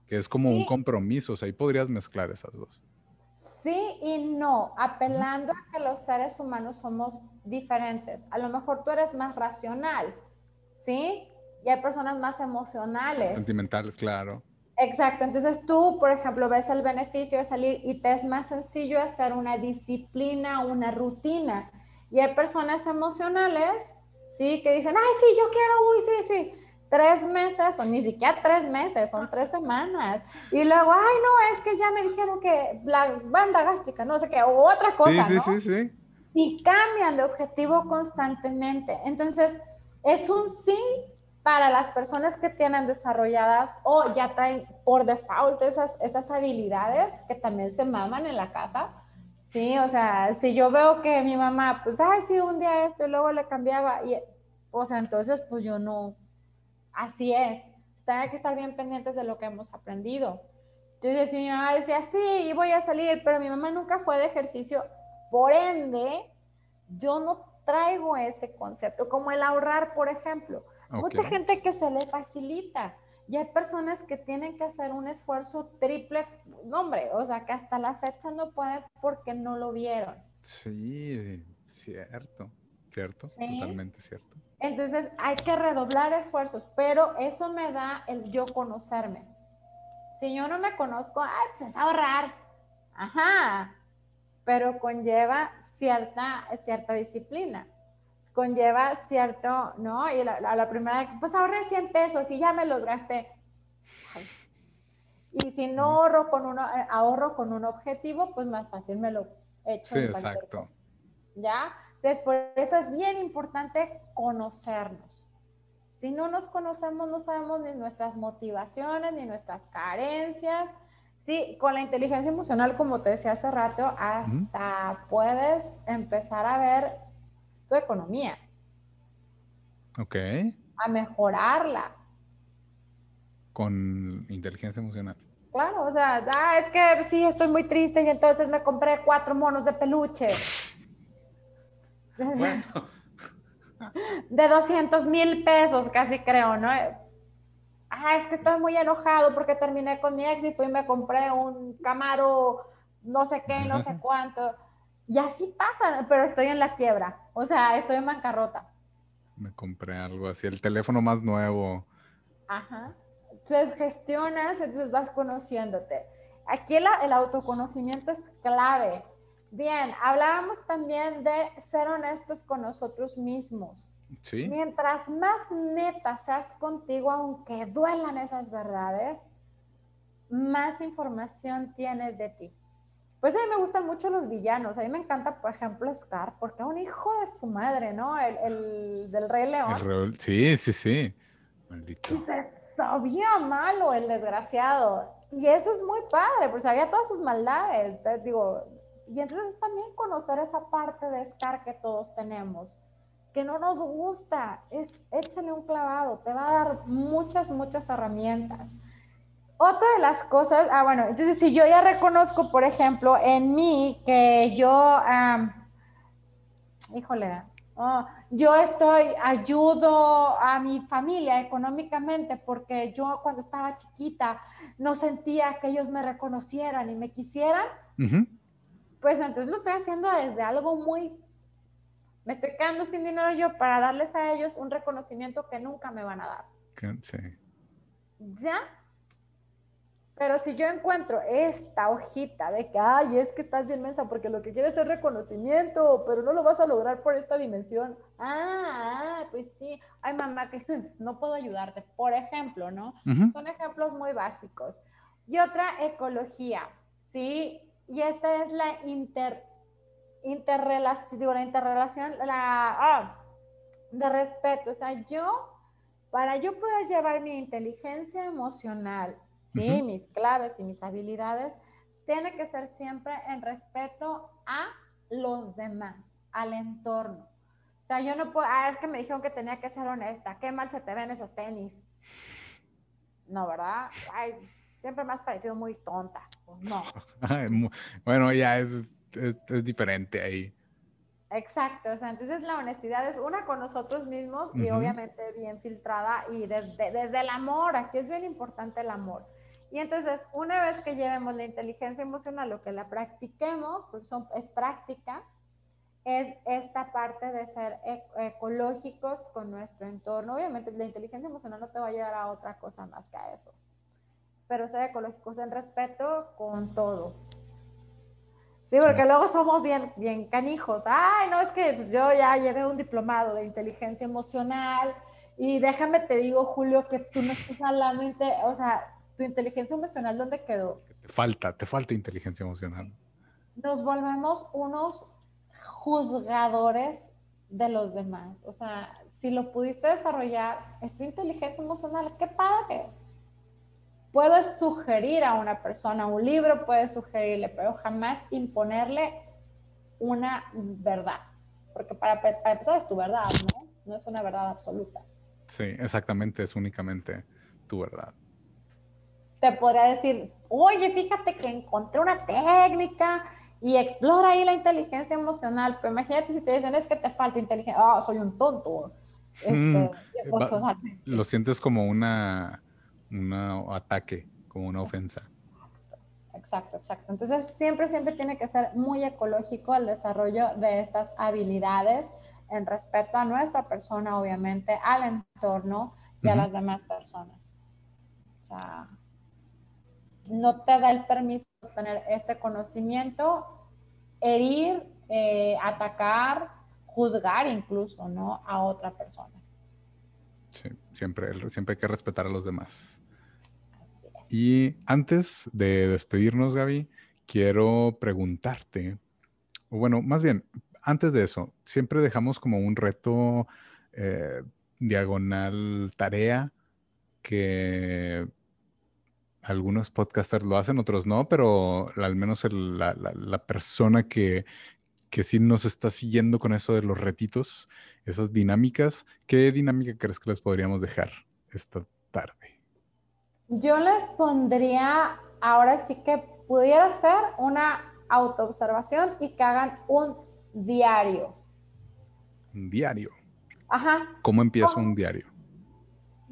Que es como un compromiso, o sea, ahí podrías mezclar esas dos. Sí y no, apelando a que los seres humanos somos diferentes. A lo mejor tú eres más racional, ¿sí? Y hay personas más emocionales. Sentimentales, claro. Exacto, entonces tú, por ejemplo, ves el beneficio de salir y te es más sencillo hacer una disciplina, una rutina. Y hay personas emocionales ¿sí? Que dicen, ay, sí, yo quiero, uy, sí, sí. Tres meses, o ni siquiera tres meses, son tres semanas. Y luego, ay, no, es que ya me dijeron que la banda gástrica, no sé qué, o otra cosa, sí, sí, Sí, sí, Y cambian de objetivo constantemente. Entonces, es un sí para las personas que tienen desarrolladas o ya traen por default esas, esas habilidades que también se maman en la casa Sí, o sea, si yo veo que mi mamá, pues, ay, sí, un día esto y luego le cambiaba, y, o sea, entonces, pues yo no, Así es. Tener que estar bien pendientes de lo que hemos aprendido. Entonces, si mi mamá decía, sí, voy a salir, pero mi mamá nunca fue de ejercicio, por ende, yo no traigo ese concepto, como el ahorrar, por ejemplo. Mucha gente que se le facilita y hay personas que tienen que hacer un esfuerzo triple, no hombre, o sea, que hasta la fecha no pueden porque no lo vieron. Sí, cierto, cierto, totalmente cierto. Entonces hay que redoblar esfuerzos, pero eso me da el yo conocerme. Si yo no me conozco, ay, pues es ahorrar. Ajá, pero conlleva cierta, cierta disciplina conlleva cierto, ¿no? Y la, la, primera, pues ahorré 100 pesos y ya me los gasté. Y si no ahorro con, uno, eh, ahorro con un objetivo, pues más fácil me lo echo. Sí, exacto. ¿Ya? Entonces, por eso es bien importante conocernos. Si no nos conocemos, no sabemos ni nuestras motivaciones, ni nuestras carencias. Sí, con la inteligencia emocional, como te decía hace rato, hasta puedes empezar a ver tu economía. Ok. A mejorarla. Con inteligencia emocional. Claro, o sea, ah, es que sí, estoy muy triste y entonces me compré cuatro monos de peluche. [laughs] Bueno. [laughs] De 200 mil pesos, casi creo, ¿no? Ah, es que estoy muy enojado porque terminé con mi ex y fui y me compré un Camaro, no sé qué, no sé [laughs] cuánto. Y así pasa, pero estoy en la quiebra. O sea, estoy en bancarrota. Me compré algo así, el teléfono más nuevo. Ajá. Entonces gestionas, entonces vas conociéndote. Aquí el autoconocimiento es clave. Bien, hablábamos también de ser honestos con nosotros mismos. Sí. Mientras más neta seas contigo, aunque duelan esas verdades, más información tienes de ti. Pues a mí me gustan mucho los villanos. A mí me encanta, por ejemplo, Scar, porque es un hijo de su madre, ¿no? El, del Rey León. sí, sí, sí. Maldito. Y se sabía malo el desgraciado. Y eso es muy padre, porque sabía todas sus maldades. Digo, y entonces también conocer esa parte de Scar que todos tenemos, que no nos gusta, es échale un clavado, te va a dar muchas, muchas herramientas. Otra de las cosas, ah, bueno, entonces si yo ya reconozco, por ejemplo, en mí que yo, híjole, oh, yo estoy, ayudo a mi familia económicamente porque yo cuando estaba chiquita no sentía que ellos me reconocieran y me quisieran, pues entonces lo estoy haciendo desde algo muy, me estoy quedando sin dinero yo para darles a ellos un reconocimiento que nunca me van a dar. Sí. ¿Ya? Pero si yo encuentro esta hojita de que, ay, es que estás bien mensa porque lo que quieres es reconocimiento, pero no lo vas a lograr por esta dimensión. Ah, ah pues sí. Ay, mamá, [laughs] que no puedo ayudarte. Por ejemplo, ¿no? Son ejemplos muy básicos. Y otra, ecología, ¿sí? Y esta es la inter, interrelación, digo, la interrelación, la, ah, de respeto. O sea, yo, para yo poder llevar mi inteligencia emocional ¿sí? Mis claves y mis habilidades, tiene que ser siempre en respeto a los demás, al entorno. O sea, yo no puedo, ah, es que me dijeron que tenía que ser honesta, qué mal se te ven esos tenis. No, ¿verdad? Ay, siempre me has parecido muy tonta. Pues no. [laughs] bueno, ya es, es, diferente ahí. Exacto, o sea, entonces la honestidad es una con nosotros mismos y obviamente bien filtrada y desde, desde el amor, aquí es bien importante el amor. Y entonces, una vez que llevemos la inteligencia emocional o que la practiquemos, porque son, es práctica, es esta parte de ser ecológicos con nuestro entorno. Obviamente, la inteligencia emocional no te va a llevar a otra cosa más que a eso, pero ser ecológicos en respeto con todo. Sí, porque luego somos bien, bien canijos. Ay, no, es que pues, yo ya llevé un diplomado de inteligencia emocional y déjame te digo, Julio, que tú no estás hablando, o sea, tu inteligencia emocional, ¿dónde quedó? Te falta, te falta inteligencia emocional. Nos volvemos unos juzgadores de los demás. O sea, si lo pudiste desarrollar, esta inteligencia emocional, qué padre. Puedes sugerir a una persona un libro, puedes sugerirle, pero jamás imponerle una verdad. Porque para, para empezar es tu verdad, ¿no? No es una verdad absoluta. Sí, exactamente, es únicamente tu verdad. Te podría decir, oye, fíjate que encontré una técnica y explora ahí la inteligencia emocional, pero imagínate si te dicen es que te falta inteligencia, ah, soy un tonto. [laughs] Este, mm, lo sientes como una, un ataque, como una ofensa. Exacto, exacto. Entonces siempre, siempre tiene que ser muy ecológico el desarrollo de estas habilidades en respeto a nuestra persona, obviamente, al entorno y a las demás personas. O sea, no te da el permiso de tener este conocimiento, herir, eh, atacar, juzgar incluso, ¿no? A otra persona. Sí, siempre, siempre hay que respetar a los demás. Y antes de despedirnos, Gaby, quiero preguntarte, o bueno, más bien, antes de eso, siempre dejamos como un reto eh, diagonal tarea que algunos podcasters lo hacen, otros no, pero al menos la, persona que, que sí nos está siguiendo con eso de los retitos, esas dinámicas, ¿qué dinámica crees que les podríamos dejar esta tarde? Yo les pondría, ahora sí que pudiera ser una autoobservación y que hagan un diario. Un diario. Ajá. ¿Cómo empieza un diario?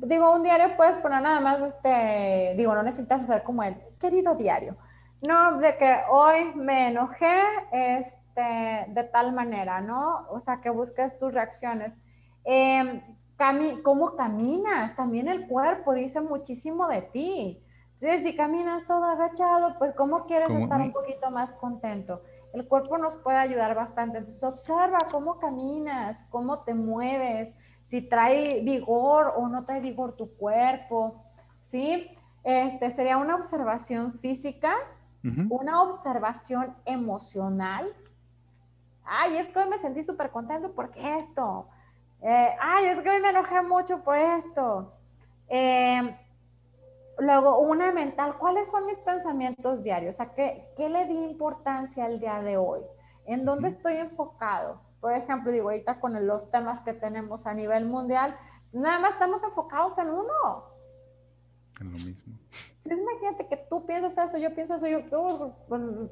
Digo, un diario puedes poner nada más, este, digo, no necesitas hacer como el querido diario. No, de que hoy me enojé este, de tal manera, ¿no? O sea, que busques tus reacciones. Em, ¿Cómo caminas? También el cuerpo dice muchísimo de ti. Entonces, si caminas todo agachado, pues ¿cómo quieres estar un poquito más contento? El cuerpo nos puede ayudar bastante. Entonces, observa cómo caminas, cómo te mueves, si trae vigor o no trae vigor tu cuerpo, ¿sí? Este sería una observación física, una observación emocional. Ay, es que hoy me sentí súper contento porque esto. Eh, ay, es que hoy me enojé mucho por esto. Eh, luego, una mental, ¿cuáles son mis pensamientos diarios? O sea, ¿qué, ¿qué, le di importancia al día de hoy? ¿En dónde estoy enfocado? Por ejemplo, digo, ahorita con los temas que tenemos a nivel mundial, nada más estamos enfocados en uno. En lo mismo. Sí, imagínate que tú piensas eso, yo pienso eso, yo, ¿cuándo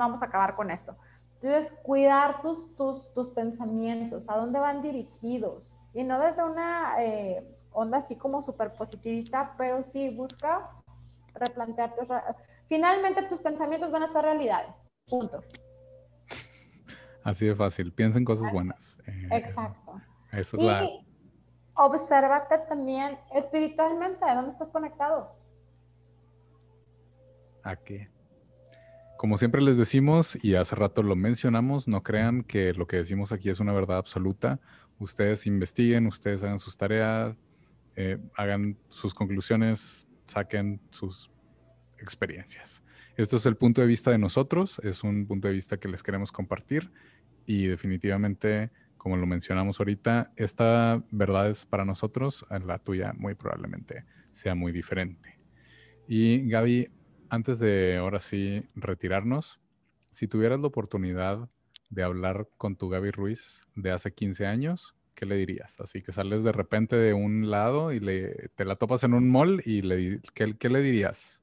vamos a acabar con esto? Entonces, cuidar tus, tus, tus pensamientos, a dónde van dirigidos. Y no desde una eh, onda así como súper positivista, pero sí busca replantearte. Finalmente, tus pensamientos van a ser realidades. Punto. Así de fácil. Piensa en cosas buenas. Eh, Exacto. Eso es y obsérvate también espiritualmente, ¿a dónde estás conectado? ¿A qué? Como siempre les decimos, y hace rato lo mencionamos, no crean que lo que decimos aquí es una verdad absoluta. Ustedes investiguen, ustedes hagan sus tareas, eh, hagan sus conclusiones, saquen sus experiencias. Esto es el punto de vista de nosotros, es un punto de vista que les queremos compartir y definitivamente, como lo mencionamos ahorita, esta verdad es para nosotros, la tuya muy probablemente sea muy diferente. Y Gaby, antes de ahora sí retirarnos, si tuvieras la oportunidad de hablar con tu Gaby Ruiz de hace 15 años, ¿qué le dirías? Así que sales de repente de un lado y le, te la topas en un mall y le, ¿qué, ¿qué, le dirías?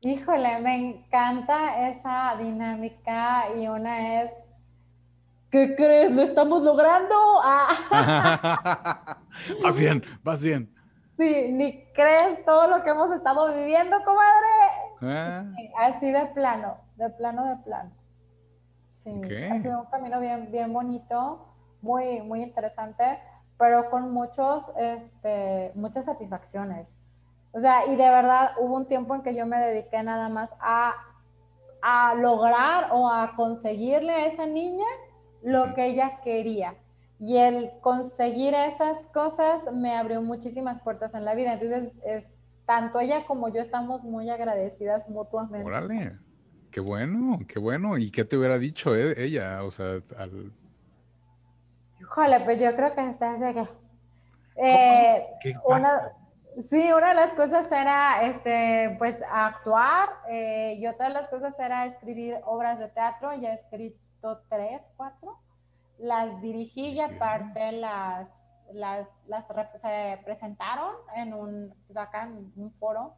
Híjole, me encanta esa dinámica y una es, ¿qué crees? ¿Lo estamos logrando? Ah. [laughs] vas bien, vas bien. Sí, ni crees todo lo que hemos estado viviendo, comadre. Ah. así de plano, de plano, de plano. Sí, ha sido un camino bien, bien bonito, muy, muy interesante, pero con muchos, este, muchas satisfacciones. O sea, y de verdad hubo un tiempo en que yo me dediqué nada más a, a lograr o a conseguirle a esa niña lo que ella quería. Y el conseguir esas cosas me abrió muchísimas puertas en la vida. Entonces, es, tanto ella como yo estamos muy agradecidas mutuamente. Órale, qué bueno, qué bueno. ¿Y qué te hubiera dicho eh, ella? O sea, al... Híjole, pues yo creo que está así que... Eh, una, sí, una de las cosas era, este, pues, actuar eh, y otra de las cosas era escribir obras de teatro. Ya escrito tres, cuatro las dirigí y aparte las, las, las se presentaron en un, pues acá en un foro.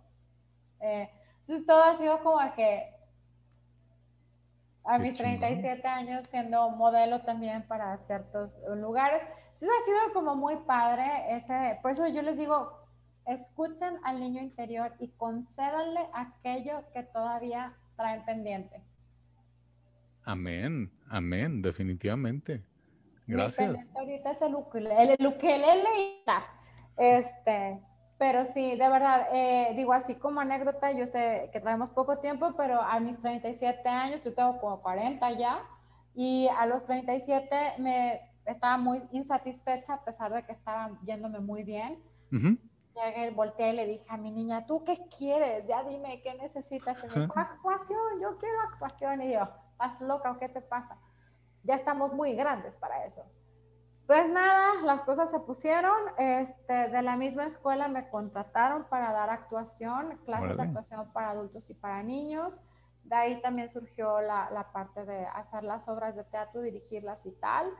Eh, entonces todo ha sido como que a mis 37 años siendo modelo también para ciertos lugares. Entonces ha sido como muy padre ese, por eso yo les digo, escuchen al niño interior y concédanle aquello que todavía traen pendiente. Amén, amén, definitivamente. Gracias. Ahorita es el ukelele, el ukelele este, pero sí, de verdad, eh, digo así como anécdota, yo sé que traemos poco tiempo, pero a mis 37 años, yo tengo como 40 ya, y a los 37 me estaba muy insatisfecha a pesar de que estaba yéndome muy bien. Llegué, volteé y le dije a mi niña, ¿tú qué quieres? Ya dime, ¿qué necesitas? Y me dijo, actuación, yo quiero actuación. Y yo, ¿estás loca o qué te pasa? Ya estamos muy grandes para eso. Pues nada, las cosas se pusieron. Este, de la misma escuela me contrataron para dar actuación, clases de actuación para adultos y para niños. De ahí también surgió la, la, parte de hacer las obras de teatro, dirigirlas y tal.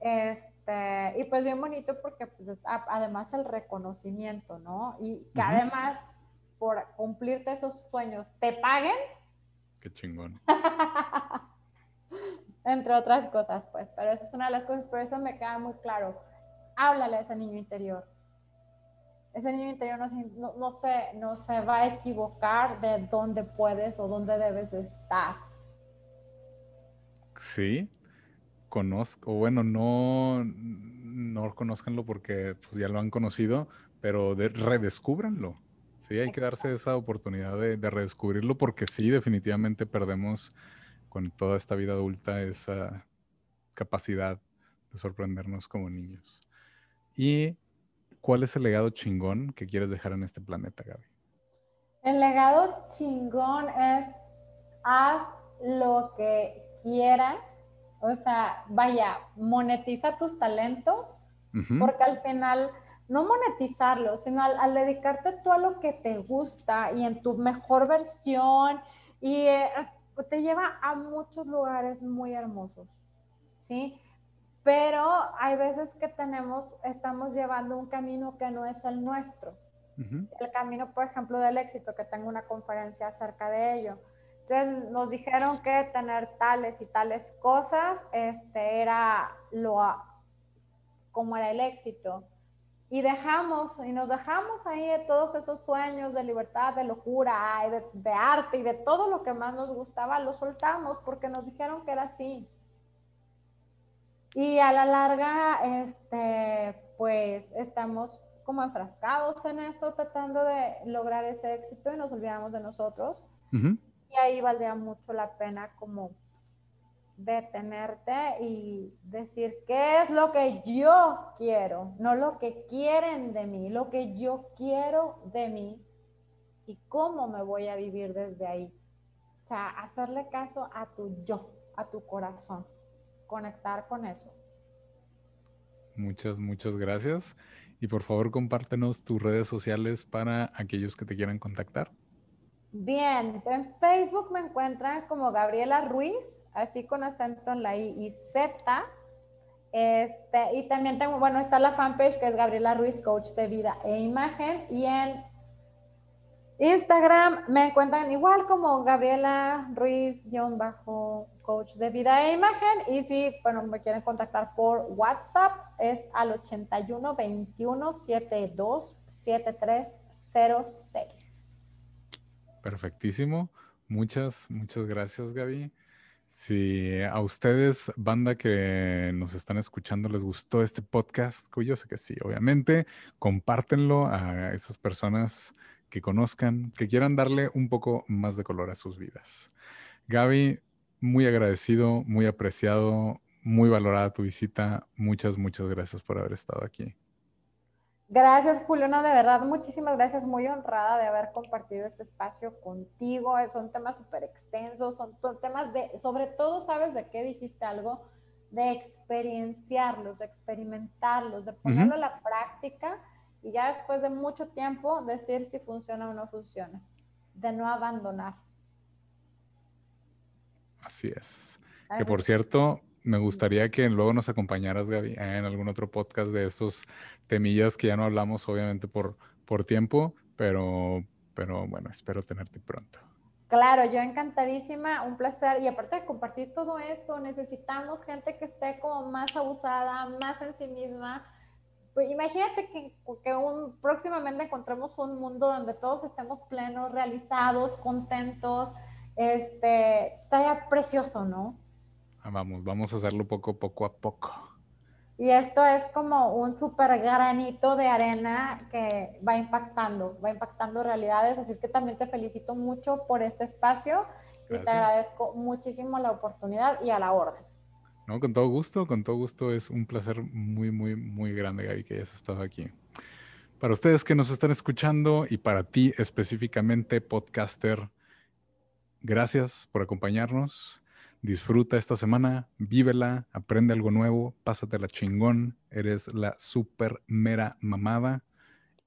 Este, y pues bien bonito porque pues además el reconocimiento, ¿no? Y que además por cumplirte esos sueños te paguen. Qué chingón. [laughs] entre otras cosas, pues, pero eso es una de las cosas, por eso me queda muy claro, háblale a ese niño interior. Ese niño interior no, no, se, no se va a equivocar de dónde puedes o dónde debes estar. Sí, conozco, bueno, no, no conozcanlo porque pues, ya lo han conocido, pero de, redescúbranlo. Sí, hay que darse esa oportunidad de, de redescubrirlo porque sí, definitivamente perdemos con toda esta vida adulta esa capacidad de sorprendernos como niños. ¿Y cuál es el legado chingón que quieres dejar en este planeta, Gaby? El legado chingón es haz lo que quieras, o sea, vaya, monetiza tus talentos, porque al final, no monetizarlos, sino al, dedicarte tú a lo que te gusta y en tu mejor versión y eh, te lleva a muchos lugares muy hermosos, ¿sí? Pero hay veces que tenemos, estamos llevando un camino que no es el nuestro. El camino, por ejemplo, del éxito, que tengo una conferencia acerca de ello. Entonces nos dijeron que tener tales y tales cosas, este era lo, como era el éxito y dejamos y nos dejamos ahí de todos esos sueños de libertad, de locura, de, de, arte y de todo lo que más nos gustaba, lo soltamos porque nos dijeron que era así. Y a la larga, este, pues estamos como enfrascados en eso, tratando de lograr ese éxito y nos olvidamos de nosotros. Y ahí valdría mucho la pena como detenerte y decir qué es lo que yo quiero, no lo que quieren de mí, lo que yo quiero de mí y cómo me voy a vivir desde ahí. O sea, hacerle caso a tu yo, a tu corazón, conectar con eso. Muchas, muchas gracias. Y por favor, compártenos tus redes sociales para aquellos que te quieran contactar. Bien, en Facebook me encuentran como Gabriela Ruiz, así con acento en la I y Z. Este, y también tengo, bueno, está la fanpage que es Gabriela Ruiz, coach de vida e imagen. Y en Instagram me encuentran igual como Gabriela Ruiz-coach de vida e imagen. Y si, bueno, me quieren contactar por WhatsApp, es al 81 21 72 7306. Perfectísimo. Muchas, muchas gracias, Gaby. Si a ustedes, banda que nos están escuchando, les gustó este podcast, yo sé que sí, obviamente, compártenlo a esas personas que conozcan, que quieran darle un poco más de color a sus vidas. Gaby, muy agradecido, muy apreciado, muy valorada tu visita. Muchas, muchas gracias por haber estado aquí. Gracias, Julio. No, de verdad, muchísimas gracias. Muy honrada de haber compartido este espacio contigo. Son temas súper extensos, son temas de, sobre todo, ¿sabes de qué dijiste algo? De experienciarlos, de experimentarlos, de ponerlo a la práctica y ya después de mucho tiempo decir si funciona o no funciona. De no abandonar. Así es. que por cierto, me gustaría que luego nos acompañaras, Gaby, en algún otro podcast de estos temillas que ya no hablamos, obviamente, por, por tiempo, pero, pero bueno, espero tenerte pronto. Claro, yo encantadísima, un placer. Y aparte de compartir todo esto, necesitamos gente que esté como más abusada, más en sí misma. Pues imagínate que, que un, próximamente encontremos un mundo donde todos estemos plenos, realizados, contentos. Este, estaría precioso, ¿no? Vamos, vamos a hacerlo poco, poco a poco. Y esto es como un súper granito de arena que va impactando, va impactando realidades. Así es que también te felicito mucho por este espacio y te agradezco muchísimo la oportunidad y a la orden. No, con todo gusto, con todo gusto. Es un placer muy, muy, muy grande, Gaby, que hayas estado aquí. Para ustedes que nos están escuchando y para ti específicamente, podcaster, gracias por acompañarnos. Disfruta esta semana, vívela, aprende algo nuevo, pásatela chingón, eres la super mera mamada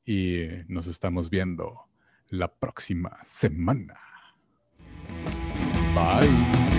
y nos estamos viendo la próxima semana. Bye.